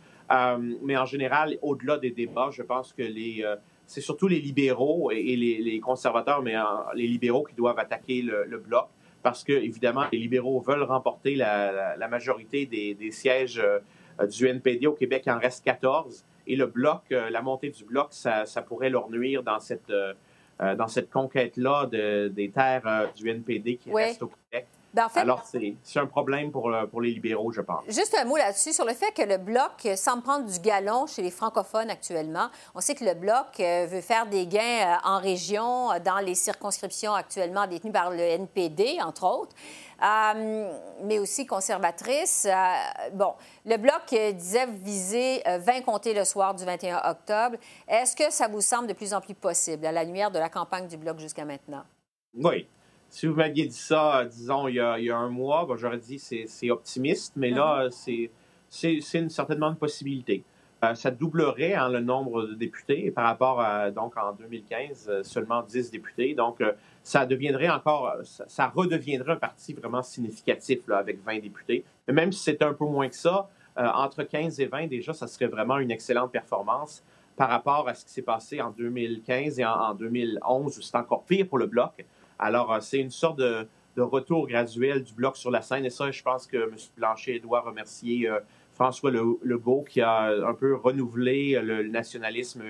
mais en général, au-delà des débats, je pense que les c'est surtout les libéraux et, les, conservateurs, mais les libéraux qui doivent attaquer le bloc parce que, évidemment, les libéraux veulent remporter la, majorité des, sièges euh, du NPD au Québec. Il en reste 14. Et le bloc, euh, la montée du bloc, ça, pourrait leur nuire dans cette, euh, dans cette conquête-là des terres du NPD qui restent au Québec. Ben, Alors, c'est un problème pour, pour les libéraux, je pense. Juste un mot là-dessus, sur le fait que le Bloc semble prendre du galon chez les francophones actuellement. On sait que le Bloc euh, veut faire des gains euh, en région, euh, dans les circonscriptions actuellement détenues par le NPD, entre autres. mais aussi conservatrice. bon, le Bloc disait viser 20 comtés le soir du 21 octobre. Est-ce que ça vous semble de plus en plus possible à la lumière de la campagne du Bloc jusqu'à maintenant? Oui, si vous m'aviez dit ça, disons, il y a, un mois, j'aurais dit que c'est optimiste, mais là, mm-hmm. c'est une, certainement une possibilité. Euh, ça doublerait hein, le nombre de députés par rapport à, donc, en 2015, euh, seulement 10 députés. Donc, euh, ça deviendrait encore, ça, redeviendrait un parti vraiment significatif là, avec 20 députés. Mais même si c'était un peu moins que ça, entre 15 et 20, déjà, ça serait vraiment une excellente performance par rapport à ce qui s'est passé en 2015 et en, en 2011, où c'est encore pire pour le Bloc. Alors, euh, c'est une sorte de, retour graduel du bloc sur la scène. Et ça, je pense que M. Blanchet doit remercier euh, François Legault qui a un peu renouvelé le, nationalisme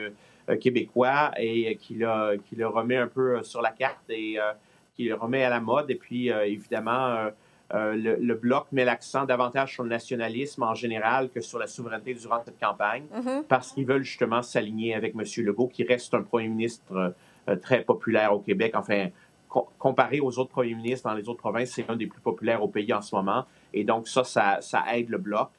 euh, québécois et qui le, qui le remet un peu sur la carte et qui le remet à la mode. Et puis, évidemment, le, Bloc met l'accent davantage sur le nationalisme en général que sur la souveraineté durant cette campagne, mm-hmm. parce qu'ils veulent justement s'aligner avec M. Legault, qui reste un premier ministre très populaire au Québec. Enfin, comparé aux autres premiers ministres dans les autres provinces, c'est un des plus populaires au pays en ce moment. Et donc, ça, ça, aide le bloc.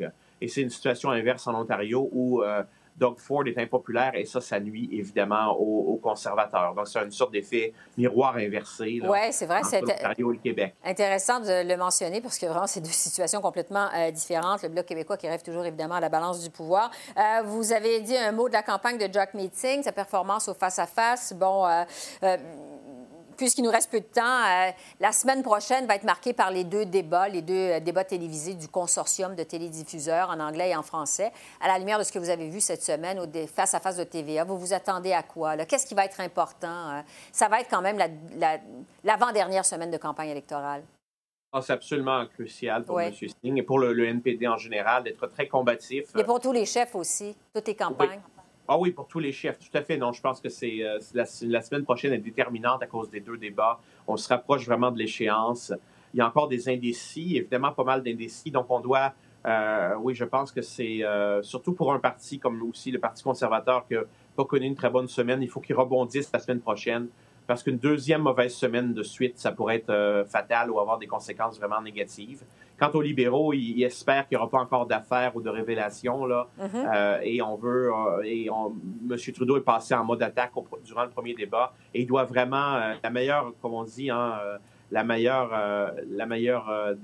Et c'est une situation inverse en Ontario où euh, Doug Ford est impopulaire et ça, ça nuit évidemment aux, conservateurs. Donc, c'est une sorte d'effet miroir inversé. Oui, c'est vrai. C'est le Québec. intéressant de le mentionner parce que vraiment, c'est deux situations complètement euh, différentes. Le Bloc québécois qui rêve toujours évidemment à la balance du pouvoir. Euh, vous avez dit un mot de la campagne de Jack Meeting, sa performance au face-à-face. Bon, puisqu'il nous reste peu de temps, euh, la semaine prochaine va être marquée par les deux débats, les deux euh, débats télévisés du consortium de télédiffuseurs en anglais et en français. À la lumière de ce que vous avez vu cette semaine au face à face de TVA, vous vous attendez à quoi? Qu'est-ce qui va être important? Euh? ça va être quand même l'avant-dernière semaine de campagne électorale. Ah, c'est absolument crucial pour M. Singh et pour le, NPD en général d'être très combatif. Et pour tous les chefs aussi, toutes les campagnes. Ah oui, pour tous les chefs, tout à fait. Non, je pense que c'est euh, la, semaine prochaine est déterminante à cause des deux débats. On se rapproche vraiment de l'échéance. il y a encore des indécis, évidemment pas mal d'indécis. Donc, on doit, oui, je pense que c'est surtout pour un parti comme aussi le Parti conservateur qui n'a pas connu une très bonne semaine, il faut qu'il rebondisse la semaine prochaine parce qu'une deuxième mauvaise semaine de suite, ça pourrait être fatal ou avoir des conséquences vraiment négatives. Quant aux libéraux, ils, espèrent qu'il n'y aura pas encore d'affaires ou de révélations. Là, mhm. euh, et on veut. Euh, et M. Trudeau est passé en mode attaque durant le premier débat. Et il doit vraiment. Euh, la meilleure, comme on dit, hein, la meilleure, la meilleure,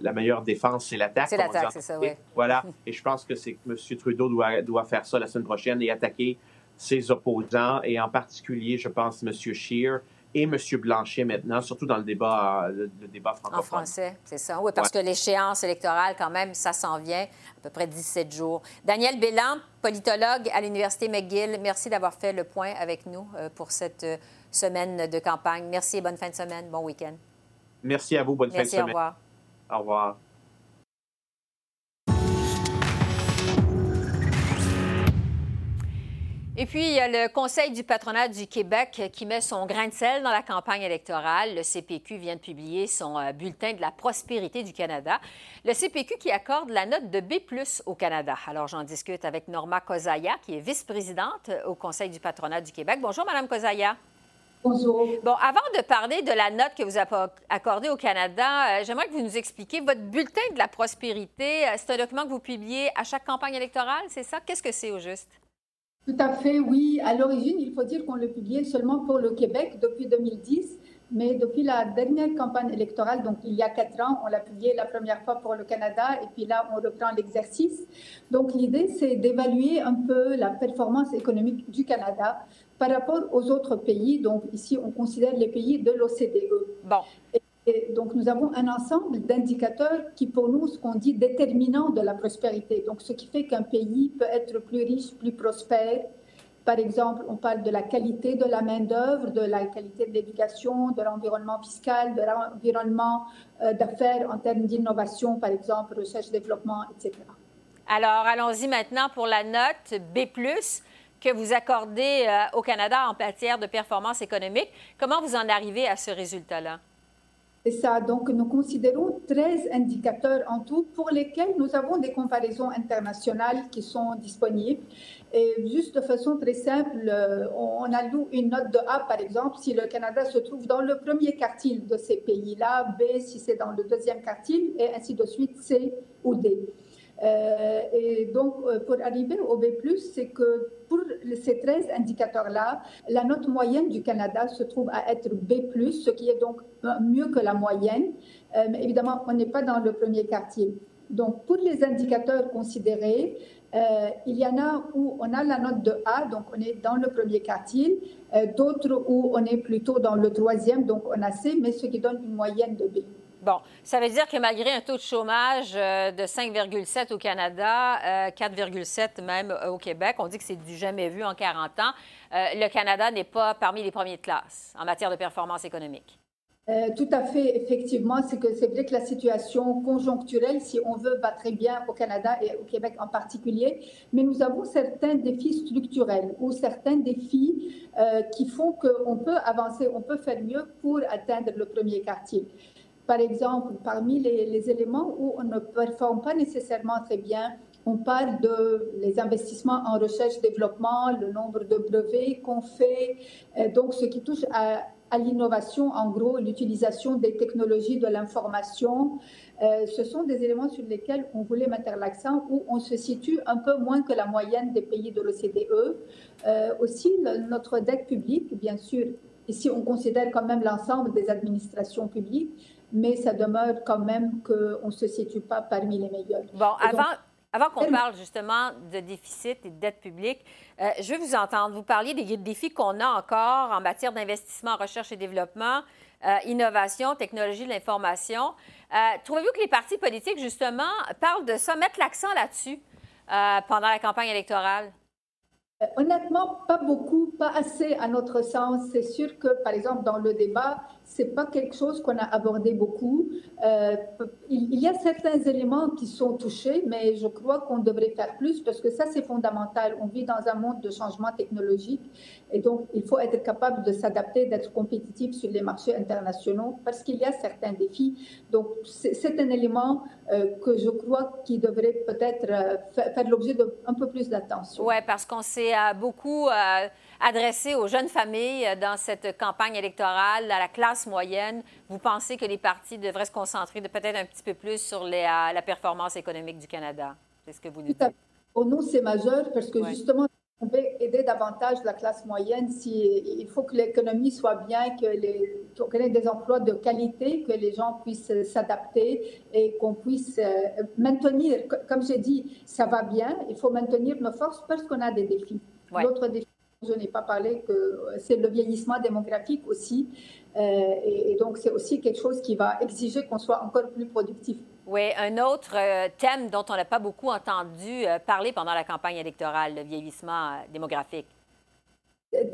la meilleure défense, c'est l'attaque. C'est l'attaque, c'est ça, oui. Voilà. et je pense que c'est M. Trudeau doit, doit faire ça la semaine prochaine et attaquer ses opposants, et en particulier, je pense, M. Scheer et M. Blanchet maintenant, surtout dans le débat, le, débat francophone. En français, c'est ça. Oui, parce que l'échéance électorale, quand même, ça s'en vient, à peu près 17 jours. Daniel Bélan, politologue à l'Université McGill, merci d'avoir fait le point avec nous euh, pour cette euh, semaine de campagne. Merci et bonne fin de semaine. Bon week-end. Merci à vous. Bonne fin de semaine. Au revoir. Au revoir. Et puis, il y a le Conseil du patronat du Québec qui met son grain de sel dans la campagne électorale. Le CPQ vient de publier son euh, bulletin de la prospérité du Canada. Le CPQ qui accorde la note de B au Canada. Alors, j'en discute avec Norma Kozaya, qui est vice-présidente au Conseil du patronat du Québec. Bonjour, Madame Kozaya. Bonjour. Bon, avant de parler de la note que vous avez accordée au Canada, euh, j'aimerais que vous nous expliquiez votre bulletin de la prospérité. Euh, c'est un document que vous publiez à chaque campagne électorale, c'est ça? Qu'est-ce que c'est au juste? Tout à fait, oui. À l'origine, il faut dire qu'on le publiait seulement pour le Québec depuis 2010, mais depuis la dernière campagne électorale, donc il y a quatre ans, on l'a publié la première fois pour le Canada et puis là, on reprend l'exercice. Donc l'idée, c'est d'évaluer un peu la performance économique du Canada par rapport aux autres pays. Donc ici, on considère les pays de l'OCDE. Bon. Et donc, nous avons un ensemble d'indicateurs qui, pour nous, ce qu'on dit déterminants de la prospérité. Donc, ce qui fait qu'un pays peut être plus riche, plus prospère. Par exemple, on parle de la qualité de la main-d'œuvre, de la qualité de l'éducation, de l'environnement fiscal, de l'environnement euh, d'affaires en termes d'innovation, par exemple, recherche-développement, etc. Alors, allons-y maintenant pour la note B que vous accordez euh, au Canada en matière de performance économique. Comment vous en arrivez à ce résultat-là? C'est ça. Donc, nous considérons 13 indicateurs en tout pour lesquels nous avons des comparaisons internationales qui sont disponibles. Et juste de façon très simple, on alloue une note de A, par exemple, si le Canada se trouve dans le premier quartile de ces pays-là, B si c'est dans le deuxième quartile, et ainsi de suite, C ou D. Euh, et donc, euh, pour arriver au B, c'est que pour ces 13 indicateurs-là, la note moyenne du Canada se trouve à être B, ce qui est donc mieux que la moyenne. Euh, mais évidemment, on n'est pas dans le premier quartile. Donc, pour les indicateurs considérés, il y en a où on a la note de A, donc on est dans le premier quartile, d'autres où on est plutôt dans le troisième, donc on a C, mais ce qui donne une moyenne de B. Bon, ça veut dire que malgré un taux de chômage euh, de 5,7 au Canada, 4,7 euh, même euh, au Québec, on dit que c'est du jamais vu en 40 ans, le Canada n'est pas parmi les premiers de classe en matière de performance économique. tout à fait, effectivement, c'est vrai que la situation conjoncturelle, si on veut, va très bien au Canada et au Québec en particulier, mais nous avons certains défis structurels ou certains défis qui font qu'on peut avancer, on peut faire mieux pour atteindre le premier quartier. Par exemple, parmi les, éléments où on ne performe pas nécessairement très bien, on parle de les investissements en recherche-développement, le nombre de brevets qu'on fait, euh, donc ce qui touche à, l'innovation, en gros, l'utilisation des technologies de l'information. Euh, ce sont des éléments sur lesquels on voulait mettre l'accent, où on se situe un peu moins que la moyenne des pays de l'OCDE. Euh, aussi, notre dette publique, bien sûr, ici on considère quand même l'ensemble des administrations publiques, mais ça demeure quand même qu'on ne se situe pas parmi les meilleurs. Bon, avant, avant qu'on parle justement de déficit et de dette publique, euh, je veux vous entendre. Vous parliez des défis qu'on a encore en matière d'investissement en recherche et développement, euh, innovation, technologie de l'information. Euh, trouvez-vous que les partis politiques, justement, parlent de ça, mettent l'accent là-dessus pendant la campagne électorale? Honnêtement, pas beaucoup, pas assez à notre sens. C'est sûr que, par exemple, dans le débat, c'est pas quelque chose qu'on a abordé beaucoup. Euh, il, y a certains éléments qui sont touchés, mais je crois qu'on devrait faire plus parce que ça, c'est fondamental. On vit dans un monde de changement technologique et donc il faut être capable de s'adapter, d'être compétitif sur les marchés internationaux parce qu'il y a certains défis. Donc, c'est un élément euh, que je crois qui devrait peut-être euh, faire l'objet d'un peu plus d'attention. Oui, parce qu'on s'est beaucoup adressé aux jeunes familles dans cette campagne électorale, à la classe moyenne. Vous pensez que les partis devraient se concentrer peut-être un petit peu plus sur la performance économique du Canada? C'est ce que vous nous dites. Pour nous, c'est majeur parce que justement, on veut aider davantage la classe moyenne. Si, il faut que l'économie soit bien, que les, qu'on ait des emplois de qualité, que les gens puissent s'adapter et qu'on puisse euh, maintenir, comme j'ai dit, ça va bien. Il faut maintenir nos forces parce qu'on a des défis. L'autre défi je n'ai pas parlé que c'est le vieillissement démographique aussi. Euh, et, donc, c'est aussi quelque chose qui va exiger qu'on soit encore plus productif. Oui, un autre euh, thème dont on n'a pas beaucoup entendu parler pendant la campagne électorale, le vieillissement démographique.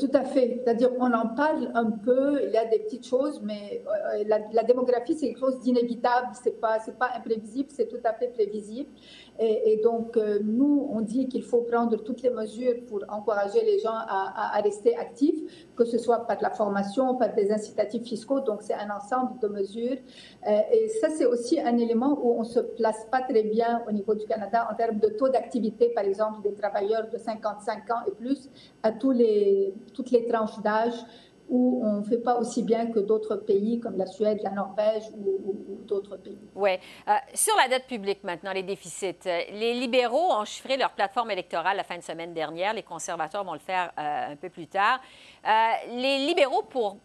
Tout à fait. C'est-à-dire, on en parle un peu, il y a des petites choses, mais la, démographie, c'est quelque chose d'inévitable. C'est pas, c'est pas imprévisible, c'est tout à fait prévisible. Et, donc, euh, nous, on dit qu'il faut prendre toutes les mesures pour encourager les gens à, rester actifs, que ce soit par la formation, par des incitatifs fiscaux. Donc, c'est un ensemble de mesures. Euh, et ça, c'est aussi un élément où on ne se place pas très bien au niveau du Canada en termes de taux d'activité, par exemple, des travailleurs de 55 ans et plus à tous les, toutes les tranches d'âge où on ne fait pas aussi bien que d'autres pays comme la Suède, la Norvège ou, d'autres pays. Oui. Euh, sur la dette publique maintenant, les déficits, euh, les libéraux ont chiffré leur plateforme électorale la fin de semaine dernière. Les conservateurs vont le faire euh, un peu plus tard. les libéraux, pour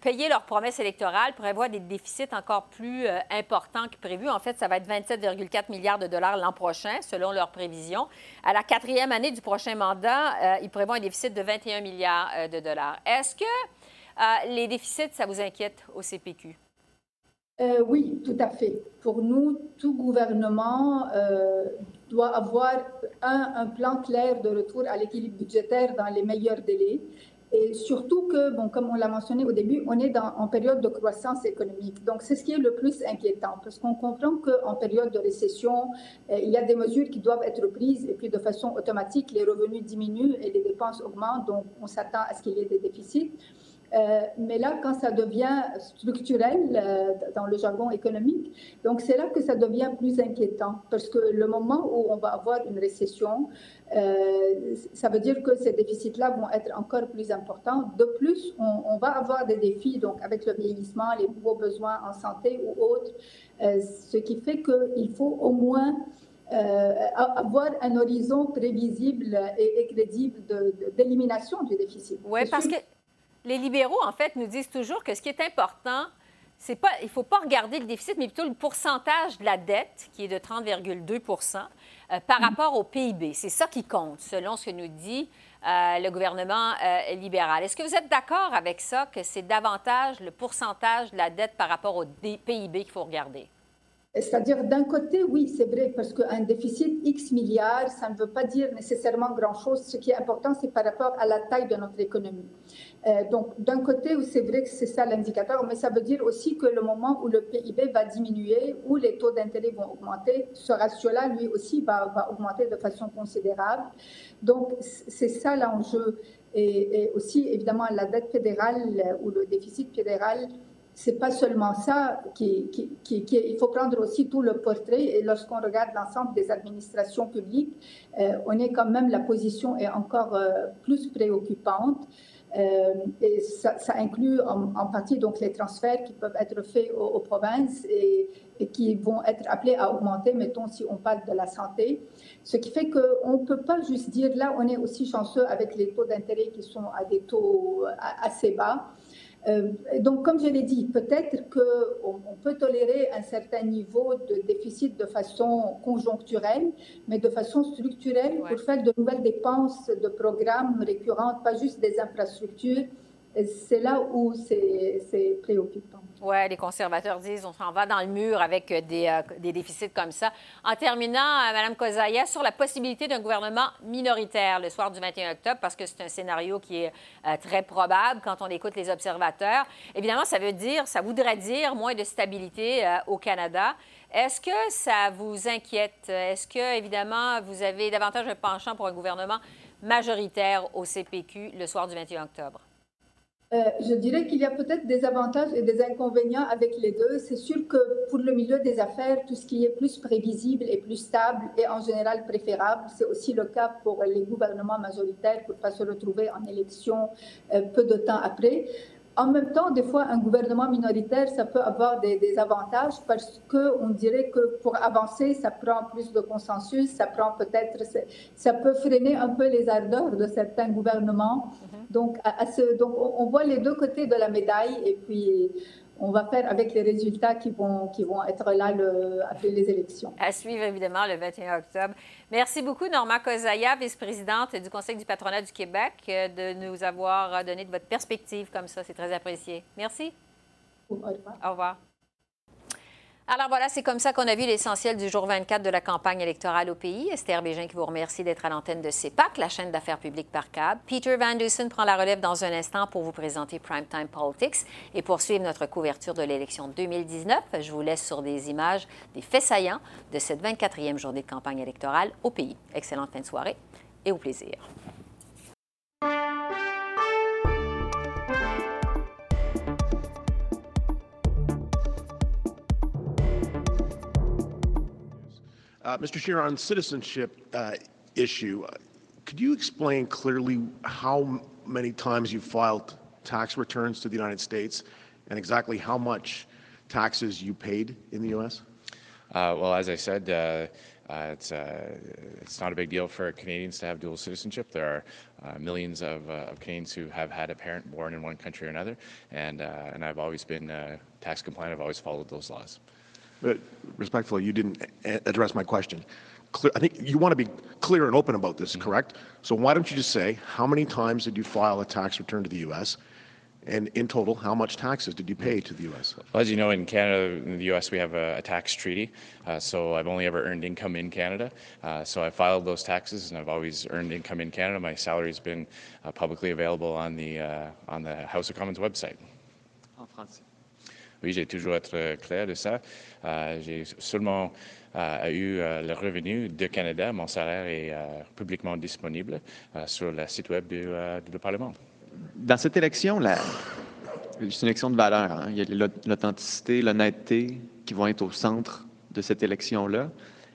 payer leurs promesses électorales, prévoient des déficits encore plus importants que prévu. En fait, ça va être 27,4 milliards de dollars l'an prochain, selon leurs prévisions. À la quatrième année du prochain mandat, ils prévoient un déficit de 21 milliards de dollars. Est-ce que les déficits, ça vous inquiète au CPQ? Euh, oui, tout à fait. Pour nous, tout gouvernement euh, doit avoir un, plan clair de retour à l'équilibre budgétaire dans les meilleurs délais. Et surtout que, bon, comme on l'a mentionné au début, on est en période de croissance économique. Donc, c'est ce qui est le plus inquiétant, parce qu'on comprend qu'en période de récession, il y a des mesures qui doivent être prises, et puis de façon automatique, les revenus diminuent et les dépenses augmentent, donc on s'attend à ce qu'il y ait des déficits. Euh, mais là, quand ça devient structurel euh, dans le jargon économique, donc c'est là que ça devient plus inquiétant parce que le moment où on va avoir une récession, euh, ça veut dire que ces déficits-là vont être encore plus importants. De plus, on, va avoir des défis donc avec le vieillissement, les nouveaux besoins en santé ou autres, ce qui fait qu'il faut au moins avoir un horizon prévisible et, crédible d'élimination du déficit. Oui, parce que les libéraux, en fait, nous disent toujours que ce qui est important, c'est pas, il ne faut pas regarder le déficit, mais plutôt le pourcentage de la dette, qui est de 30,2% euh, par mm. rapport au PIB. C'est ça qui compte, selon ce que nous dit euh, le gouvernement euh, libéral. Est-ce que vous êtes d'accord avec ça, que c'est davantage le pourcentage de la dette par rapport au PIB qu'il faut regarder? C'est-à-dire, d'un côté, oui, c'est vrai, parce qu'un déficit X milliards, ça ne veut pas dire nécessairement grand-chose. Ce qui est important, c'est par rapport à la taille de notre économie. Euh, donc, d'un côté, c'est vrai que c'est ça l'indicateur, mais ça veut dire aussi que le moment où le PIB va diminuer, où les taux d'intérêt vont augmenter, ce ratio-là, lui aussi, va, augmenter de façon considérable. Donc, c'est ça l'enjeu. Et, aussi, évidemment, la dette fédérale ou le déficit fédéral c'est pas seulement ça qui, il faut prendre aussi tout le portrait et lorsqu'on regarde l'ensemble des administrations publiques euh, on est quand même la position est encore euh, plus préoccupante. Euh, et ça, inclut en, en, partie donc les transferts qui peuvent être faits aux, provinces et, et, qui vont être appelés à augmenter mettons si on parle de la santé. Ce qui fait qu'on ne peut pas juste dire là on est aussi chanceux avec les taux d'intérêt qui sont à des taux assez bas euh, donc, comme je l'ai dit, peut-être qu'on on peut tolérer un certain niveau de déficit de façon conjoncturelle, mais de façon structurelle pour faire de nouvelles dépenses de programmes récurrentes, pas juste des infrastructures, c'est là où c'est préoccupant. Oui, les conservateurs disent on s'en va dans le mur avec des, euh, des déficits comme ça. En terminant, euh, Mme Kozaya, sur la possibilité d'un gouvernement minoritaire le soir du 21 octobre, parce que c'est un scénario qui est euh, très probable quand on écoute les observateurs. Évidemment, ça veut dire, ça voudrait dire moins de stabilité au Canada. Est-ce que ça vous inquiète? Est-ce que, évidemment, vous avez davantage un penchant pour un gouvernement majoritaire au CPQ le soir du 21 octobre? Euh, je dirais qu'il y a peut-être des avantages et des inconvénients avec les deux. C'est sûr que pour le milieu des affaires, tout ce qui est plus prévisible et plus stable est en général préférable. C'est aussi le cas pour les gouvernements majoritaires pour ne pas se retrouver en élection euh, peu de temps après. En même temps, des fois, un gouvernement minoritaire, ça peut avoir des, avantages parce qu'on dirait que pour avancer, ça prend plus de consensus, ça prend peut-être, ça peut freiner un peu les ardeurs de certains gouvernements. Mm-hmm. Donc, à ce, donc, on voit les deux côtés de la médaille et puis on va faire avec les résultats qui vont, qui vont être là le, après les élections. À suivre évidemment le 21 octobre. Merci beaucoup, Norma Kozaya, vice-présidente du Conseil du patronat du Québec, de nous avoir donné de votre perspective comme ça. C'est très apprécié. Merci. Au revoir. Au revoir. Alors voilà, c'est comme ça qu'on a vu l'essentiel du jour 24 de la campagne électorale au pays. Esther Bégin qui vous remercie d'être à l'antenne de CEPAC, la chaîne d'affaires publiques par câble. Peter Van Dusen prend la relève dans un instant pour vous présenter Primetime Politics et poursuivre notre couverture de l'élection 2019. Je vous laisse sur des images, des faits saillants de cette 24e journée de campagne électorale au pays. Excellente fin de soirée et au plaisir. Mr. Scheer, on citizenship uh, issue, uh, could you explain clearly how many times you filed tax returns to the United States and exactly how much taxes you paid in the U.S.? Uh, well, as I said, uh, uh, it's, it's not a big deal for Canadians to have dual citizenship. There are millions of, of, Canadians who have had a parent born in one country or another, and, and I've always been tax compliant. I've always followed those laws. But respectfully, you didn't address my question. Clear, I think you want to be clear and open about this, mm-hmm. correct? So why don't you just say how many times did you file a tax return to the U.S. And in total, how much taxes did you pay to the U.S.? Well, as you know, in Canada, in the U.S., we have a, a tax treaty. Uh, so I've only ever earned income in Canada. Uh, so I filed those taxes, and I've always earned income in Canada. My salary's been uh, publicly available on the uh, on the House of Commons website. Oui, j'ai toujours été clair de ça. Euh, j'ai seulement euh, eu euh, le revenu de Canada. Mon salaire est publiquement disponible sur le site web du, Parlement. Dans cette élection, c'est une élection de valeur. Hein. Il y a l'authenticité, l'honnêteté qui vont être au centre de cette élection-là.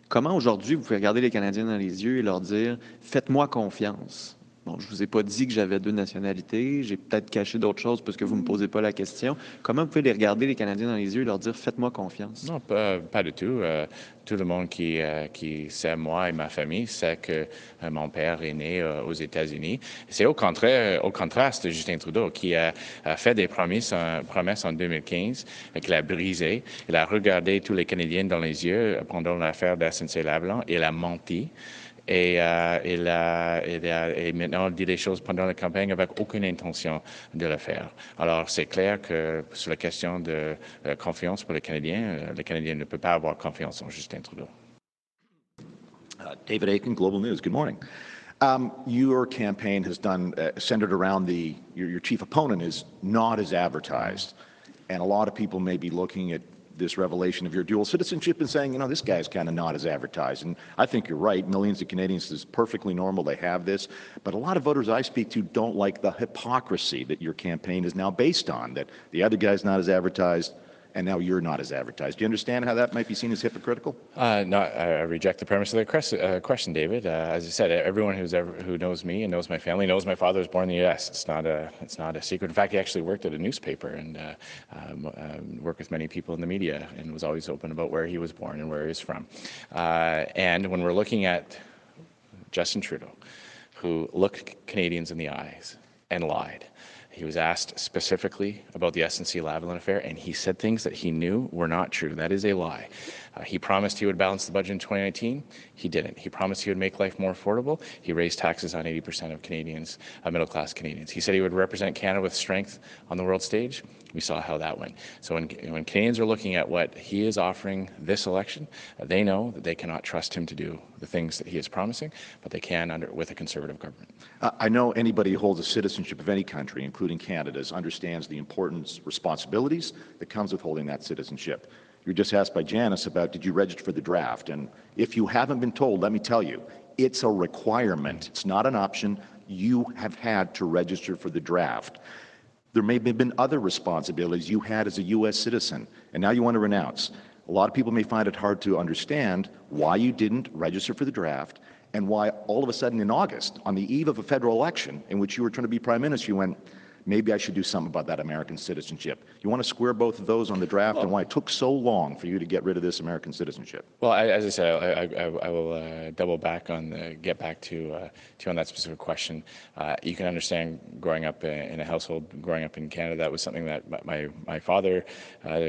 Comment aujourd'hui vous pouvez regarder les Canadiens dans les yeux et leur dire Faites-moi confiance? Bon, je vous ai pas dit que j'avais deux nationalités. J'ai peut-être caché d'autres choses parce que vous me posez pas la question. Comment vous pouvez les regarder, les Canadiens, dans les yeux et leur dire faites-moi confiance? Non, pas, pas du tout. Euh, tout le monde qui, euh, qui sait moi et ma famille sait que euh, mon père est né aux États-Unis. C'est au contraire, au contraste de Justin Trudeau qui a, fait des promesses en, promesses en 2015 et qu'il a brisé. Il a regardé tous les Canadiens dans les yeux pendant l'affaire d'SNC-Lavalin et il a menti et euh, il, a, il, a, maintenant dit des choses pendant la campagne avec aucune intention de le faire. Alors, c'est clair que sur la question de euh, confiance pour les Canadiens, euh, les Canadiens ne peuvent pas avoir confiance en Justin Trudeau. Uh, David Aiken, Global News. Good morning. Um, your campaign has done uh, centered around the your, your chief opponent is not as advertised, and a lot of people may be looking at this revelation of your dual citizenship and saying, you know, this guy's kind of not as advertised. And I think you're right. Millions of Canadians is perfectly normal. They have this. But a lot of voters I speak to don't like the hypocrisy that your campaign is now based on, that the other guy's not as advertised, and now you're not as advertised. Do you understand how that might be seen as hypocritical? Uh, no, I reject the premise of the uh, question, David. Uh, as I said, everyone who's ever, who knows me and knows my family knows my father was born in the U.S. It's not a it's not a secret. In fact, he actually worked at a newspaper and uh, um, um, worked with many people in the media and was always open about where he was born and where he's from. Uh, and when we're looking at Justin Trudeau, who looked Canadians in the eyes and lied He was asked specifically about the SNC Lavalin affair, and he said things that he knew were not true. That is a lie. Uh, he promised he would balance the budget in 2019. He didn't. He promised he would make life more affordable. He raised taxes on 80% of Canadians, uh, middle class Canadians. He said he would represent Canada with strength on the world stage. We saw how that went. So when, when Canadians are looking at what he is offering this election, uh, they know that they cannot trust him to do the things that he is promising, but they can under with a conservative government. I know anybody who holds a citizenship of any country, including Canada's, understands the importance, responsibilities that comes with holding that citizenship. You were just asked by Janice about did you register for the draft? And if you haven't been told, let me tell you, it's a requirement. It's not an option. You have had to register for the draft. There may have been other responsibilities you had as a U.S. citizen, and now you want to renounce. A lot of people may find it hard to understand why you didn't register for the draft and why all of a sudden in August, on the eve of a federal election in which you were trying to be prime minister, you went, maybe I should do something about that American citizenship. You want to square both of those on the draft and why it took so long for you to get rid of this American citizenship? Well, I, as I said, I, I, I will uh, double back on the, get back to uh, to on that specific question. Uh, you can understand growing up in a household, growing up in Canada, that was something that my my father uh,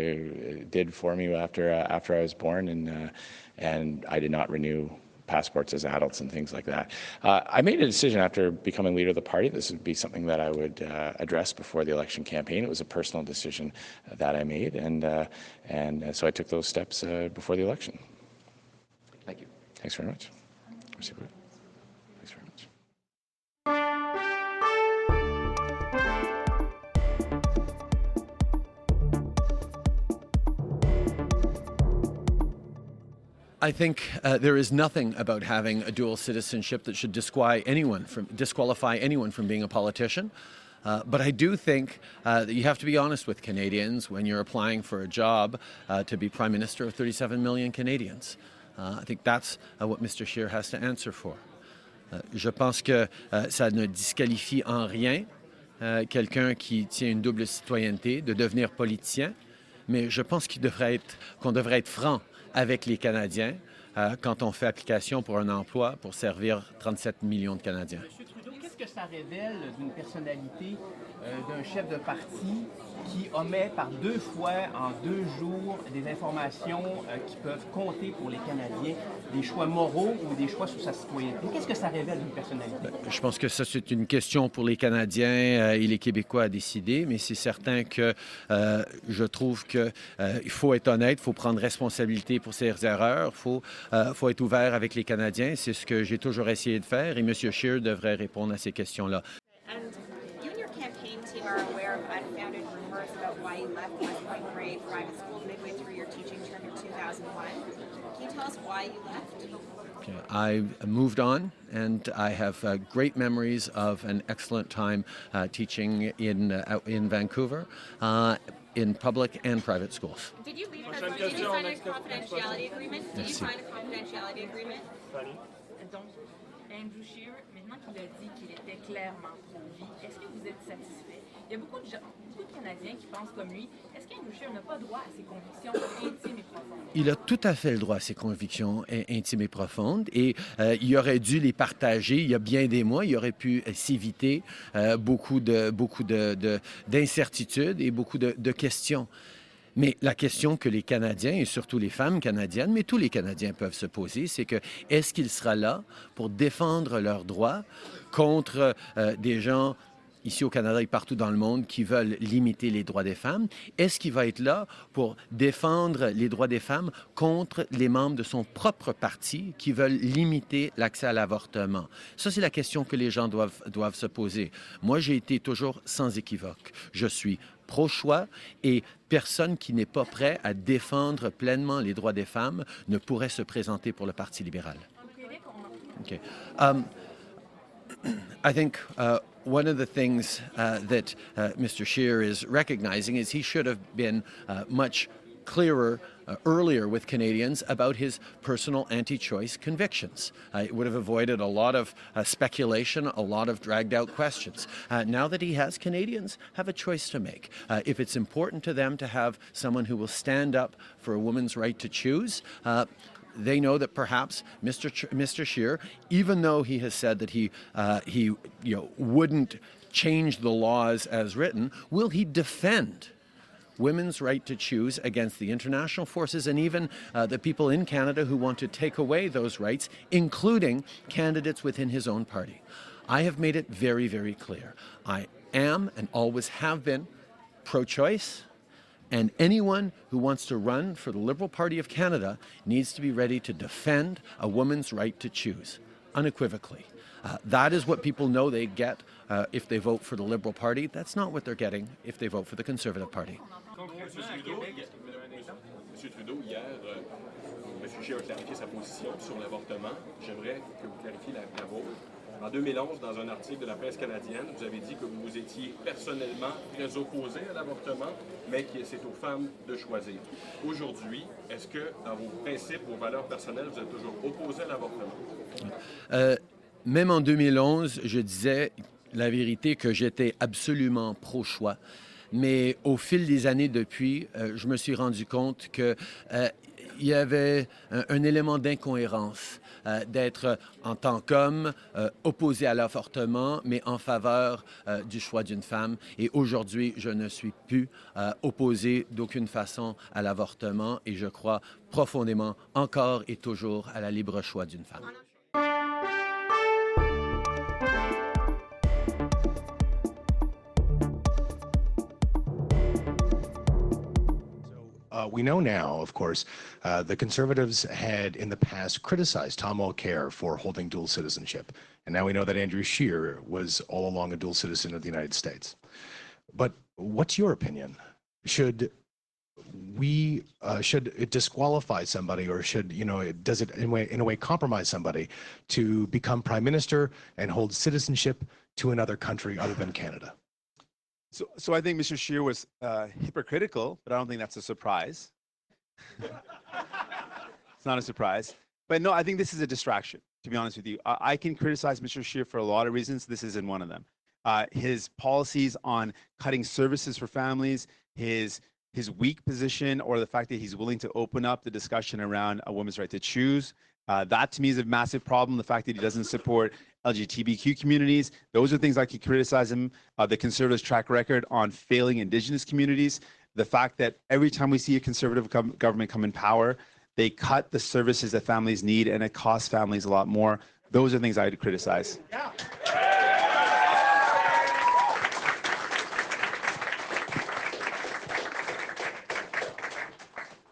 did for me after uh, after I was born, and uh, and I did not renew passports as adults and things like that. Uh, I made a decision after becoming leader of the party. This would be something that I would uh, address before the election campaign. It was a personal decision that I made, and uh, and so I took those steps uh, before the election. Thank you. Thanks very much. I think uh, there is nothing about having a dual citizenship that should disqualify anyone from disqualify anyone from being a politician. Uh, but I do think uh, that you have to be honest with Canadians when you're applying for a job uh, to be Prime Minister of 37 million Canadians. Uh, I think that's uh, what Mr. Scheer has to answer for. je pense que ça ne disqualifie en rien quelqu'un qui tient une double citoyenneté de devenir politicien, mais je pense qu'il devrait qu'on devrait être franc avec les Canadiens euh, quand on fait application pour un emploi pour servir 37 millions de Canadiens. Que ça révèle d'une personnalité euh, d'un chef de parti qui omet par deux fois en deux jours des informations euh, qui peuvent compter pour les Canadiens, des choix moraux ou des choix sur sa citoyenneté. Qu'est-ce que ça révèle d'une personnalité? Ben, je pense que ça, c'est une question pour les Canadiens euh, et les Québécois à décider, mais c'est certain que je trouve qu'il faut être honnête, il faut prendre responsabilité pour ses erreurs, il faut, faut être ouvert avec les Canadiens. C'est ce que j'ai toujours essayé de faire et M. Scheer devrait répondre à ces question-là. are aware of unfounded rumors about why you left Point private school midway through your teaching term in 2001. Can you tell us why you left? I moved on, and I have uh, great memories of an excellent time uh, teaching in uh, in Vancouver, uh, in public and private schools. Did you leave? That, did you sign a confidentiality agreement? Did you sign a confidentiality agreement? Andrew Shearer. Maintenant qu'il a dit qu'il était clairement pro-vie, est-ce que vous êtes satisfait? Il y a beaucoup de gens, beaucoup de Canadiens qui pensent comme lui. Est-ce qu'Andrew Scheer n'a pas droit à ses convictions intimes et profondes? Il a tout à fait le droit à ses convictions intimes et profondes et euh, il aurait dû les partager il y a bien des mois. Il aurait pu s'éviter euh, beaucoup de beaucoup de, d'incertitudes et beaucoup de, de questions. Mais la question que les Canadiens, et surtout les femmes canadiennes, mais tous les Canadiens peuvent se poser, c'est que est-ce qu'il sera là pour défendre leurs droits contre euh, des gens ici au Canada et partout dans le monde qui veulent limiter les droits des femmes? Est-ce qu'il va être là pour défendre les droits des femmes contre les membres de son propre parti qui veulent limiter l'accès à l'avortement? Ça, c'est la question que les gens doivent, doivent se poser. Moi, j'ai été toujours sans équivoque. Je suis pro-choix et personne qui n'est pas prêt à défendre pleinement les droits des femmes ne pourrait se présenter pour le Parti libéral. Okay. Um, I think uh, one of the things uh, that uh, Mr. Scheer is recognizing is he should have been uh, much clearer uh, earlier with Canadians about his personal anti choice convictions. Uh, it would have avoided a lot of uh, speculation, a lot of dragged out questions. Uh, now that he has, Canadians have a choice to make. Uh, if it's important to them to have someone who will stand up for a woman's right to choose, uh, they know that perhaps Mr. Ch- Mr. Scheer, even though he has said that he he you know wouldn't change the laws as written? Will he defend? Women's right to choose against the international forces and even uh, the people in Canada who want to take away those rights, including candidates within his own party. I have made it very, very clear. I am and always have been pro choice. And anyone who wants to run for the Liberal Party of Canada needs to be ready to defend a woman's right to choose, unequivocally. Uh, that is what people know they get uh, if they vote for the Liberal Party. That's not what they're getting if they vote for the Conservative Party. M. Trudeau, hier, euh, M. Scheer a clarifié sa position sur l'avortement. J'aimerais que vous clarifiez la, la vôtre. En 2011, dans un article de la presse canadienne, vous avez dit que vous étiez personnellement très opposé à l'avortement, mais que c'est aux femmes de choisir. Aujourd'hui, est-ce que dans vos principes, vos valeurs personnelles, vous êtes toujours opposé à l'avortement? Euh, même en 2011, je disais la vérité que j'étais absolument pro-choix. Mais au fil des années depuis, euh, je me suis rendu compte que euh, il y avait un, élément d'incohérence euh, d'être en tant qu'homme opposé à l'avortement, mais en faveur du choix d'une femme. Et aujourd'hui, je ne suis plus opposé d'aucune façon à l'avortement et je crois profondément encore et toujours à la libre choix d'une femme. We know now, of course, uh, the conservatives had in the past criticized Tom Mulcair for holding dual citizenship. And now we know that Andrew Scheer was all along a dual citizen of the United States. But what's your opinion? Should we uh, should it disqualify somebody or should you know it, does it in a, way, in a way compromise somebody to become prime minister and hold citizenship to another country other than Canada? So, so I think Mr. Scheer was uh, hypocritical, but I don't think that's a surprise. it's not a surprise. But no, I think this is a distraction, to be honest with you. I, I can criticize Mr. Scheer for a lot of reasons. This isn't one of them. Uh, his policies on cutting services for families, his his weak position, or the fact that he's willing to open up the discussion around a woman's right to choose. Uh, that to me is a massive problem. The fact that he doesn't support LGBTQ communities, those are things I could criticize him. Uh, the conservatives' track record on failing Indigenous communities, the fact that every time we see a conservative com- government come in power, they cut the services that families need and it costs families a lot more. Those are things I'd criticize. Yeah.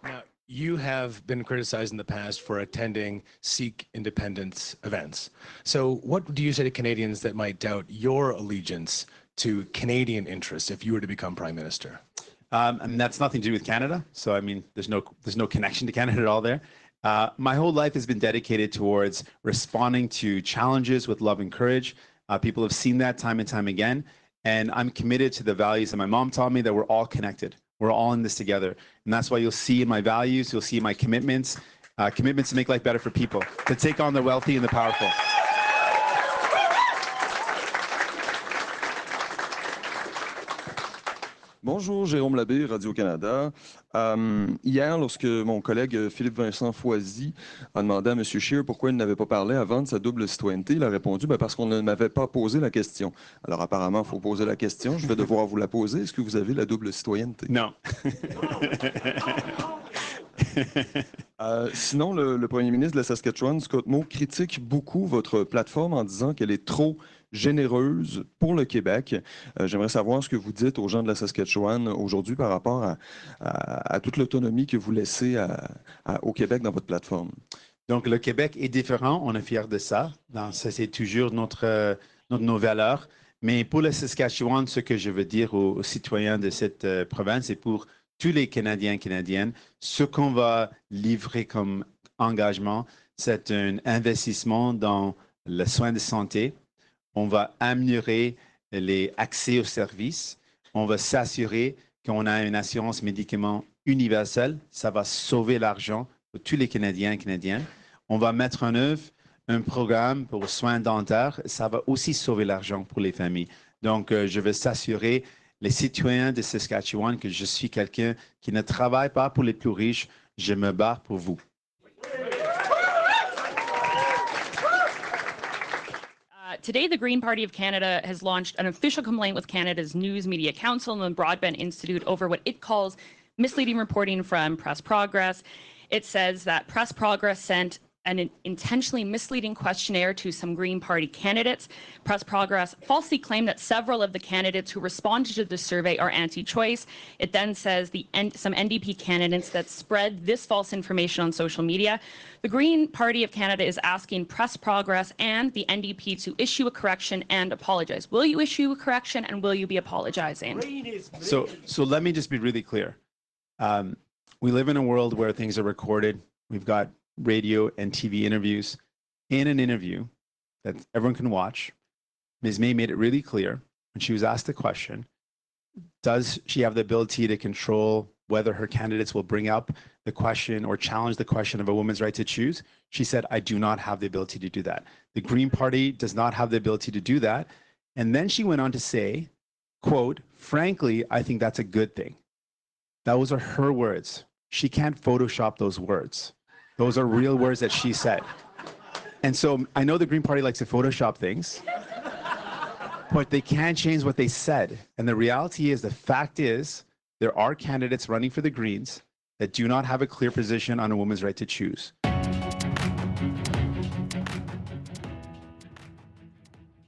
Now, you have been criticized in the past for attending Sikh independence events. So, what do you say to Canadians that might doubt your allegiance to Canadian interests if you were to become prime minister? Um, and that's nothing to do with Canada. So I mean, there's no there's no connection to Canada at all there. Uh, my whole life has been dedicated towards responding to challenges with love and courage. Uh, people have seen that time and time again, and I'm committed to the values that my mom taught me that we're all connected. We're all in this together, and that's why you'll see my values, you'll see my commitments, uh, commitments to make life better for people, to take on the wealthy and the powerful. Bonjour, Jérôme Labbé, Radio-Canada. Euh, hier, lorsque mon collègue Philippe-Vincent Foisy a demandé à M. Scheer pourquoi il n'avait pas parlé avant de sa double citoyenneté, il a répondu ben, parce qu'on ne m'avait pas posé la question. Alors apparemment, il faut poser la question. Je vais devoir vous la poser. Est-ce que vous avez la double citoyenneté? Non. Euh, sinon, le, le, premier ministre de la Saskatchewan, Scott Moe, critique beaucoup votre plateforme en disant qu'elle est trop généreuse pour le Québec. Euh, J'aimerais savoir ce que vous dites aux gens de la Saskatchewan aujourd'hui par rapport à, toute l'autonomie que vous laissez au Québec dans votre plateforme. Donc, le Québec est différent. On est fiers de ça. Ça, c'est toujours notre, notre, nos valeurs. Mais pour la Saskatchewan, ce que je veux dire aux, aux citoyens de cette euh, province et pour tous les Canadiens et Canadiennes, ce qu'on va livrer comme engagement, c'est un investissement dans le soin de santé. On va améliorer les accès aux services. On va s'assurer qu'on a une assurance médicaments universelle. Ça va sauver l'argent pour tous les Canadiens et Canadiennes. On va mettre en œuvre un programme pour soins dentaires. Ça va aussi sauver l'argent pour les familles. Donc, euh, je veux s'assurer les citoyens de Saskatchewan que je suis quelqu'un qui ne travaille pas pour les plus riches, je me bats pour vous. Today, the Green Party of Canada has launched an official complaint with Canada's News Media Council and the Broadband Institute over what it calls misleading reporting from Press Progress. It says that Press Progress sent an intentionally misleading questionnaire to some Green Party candidates. Press Progress falsely claimed that several of the candidates who responded to the survey are anti-choice. It then says the some NDP candidates that spread this false information on social media. The Green Party of Canada is asking Press Progress and the NDP to issue a correction and apologize. Will you issue a correction and will you be apologizing? So, so let me just be really clear. Um, we live in a world where things are recorded. We've got radio and TV interviews. In an interview that everyone can watch, Ms. May made it really clear when she was asked the question Does she have the ability to control whether her candidates will bring up the question or challenge the question of a woman's right to choose? She said, I do not have the ability to do that. The Green Party does not have the ability to do that. And then she went on to say, quote, frankly, I think that's a good thing. Those are her words. She can't Photoshop those words. Those are real words that she said. And so I know the Green Party likes to Photoshop things, but they can't change what they said. And the reality is, the fact is, there are candidates running for the Greens that do not have a clear position on a woman's right to choose.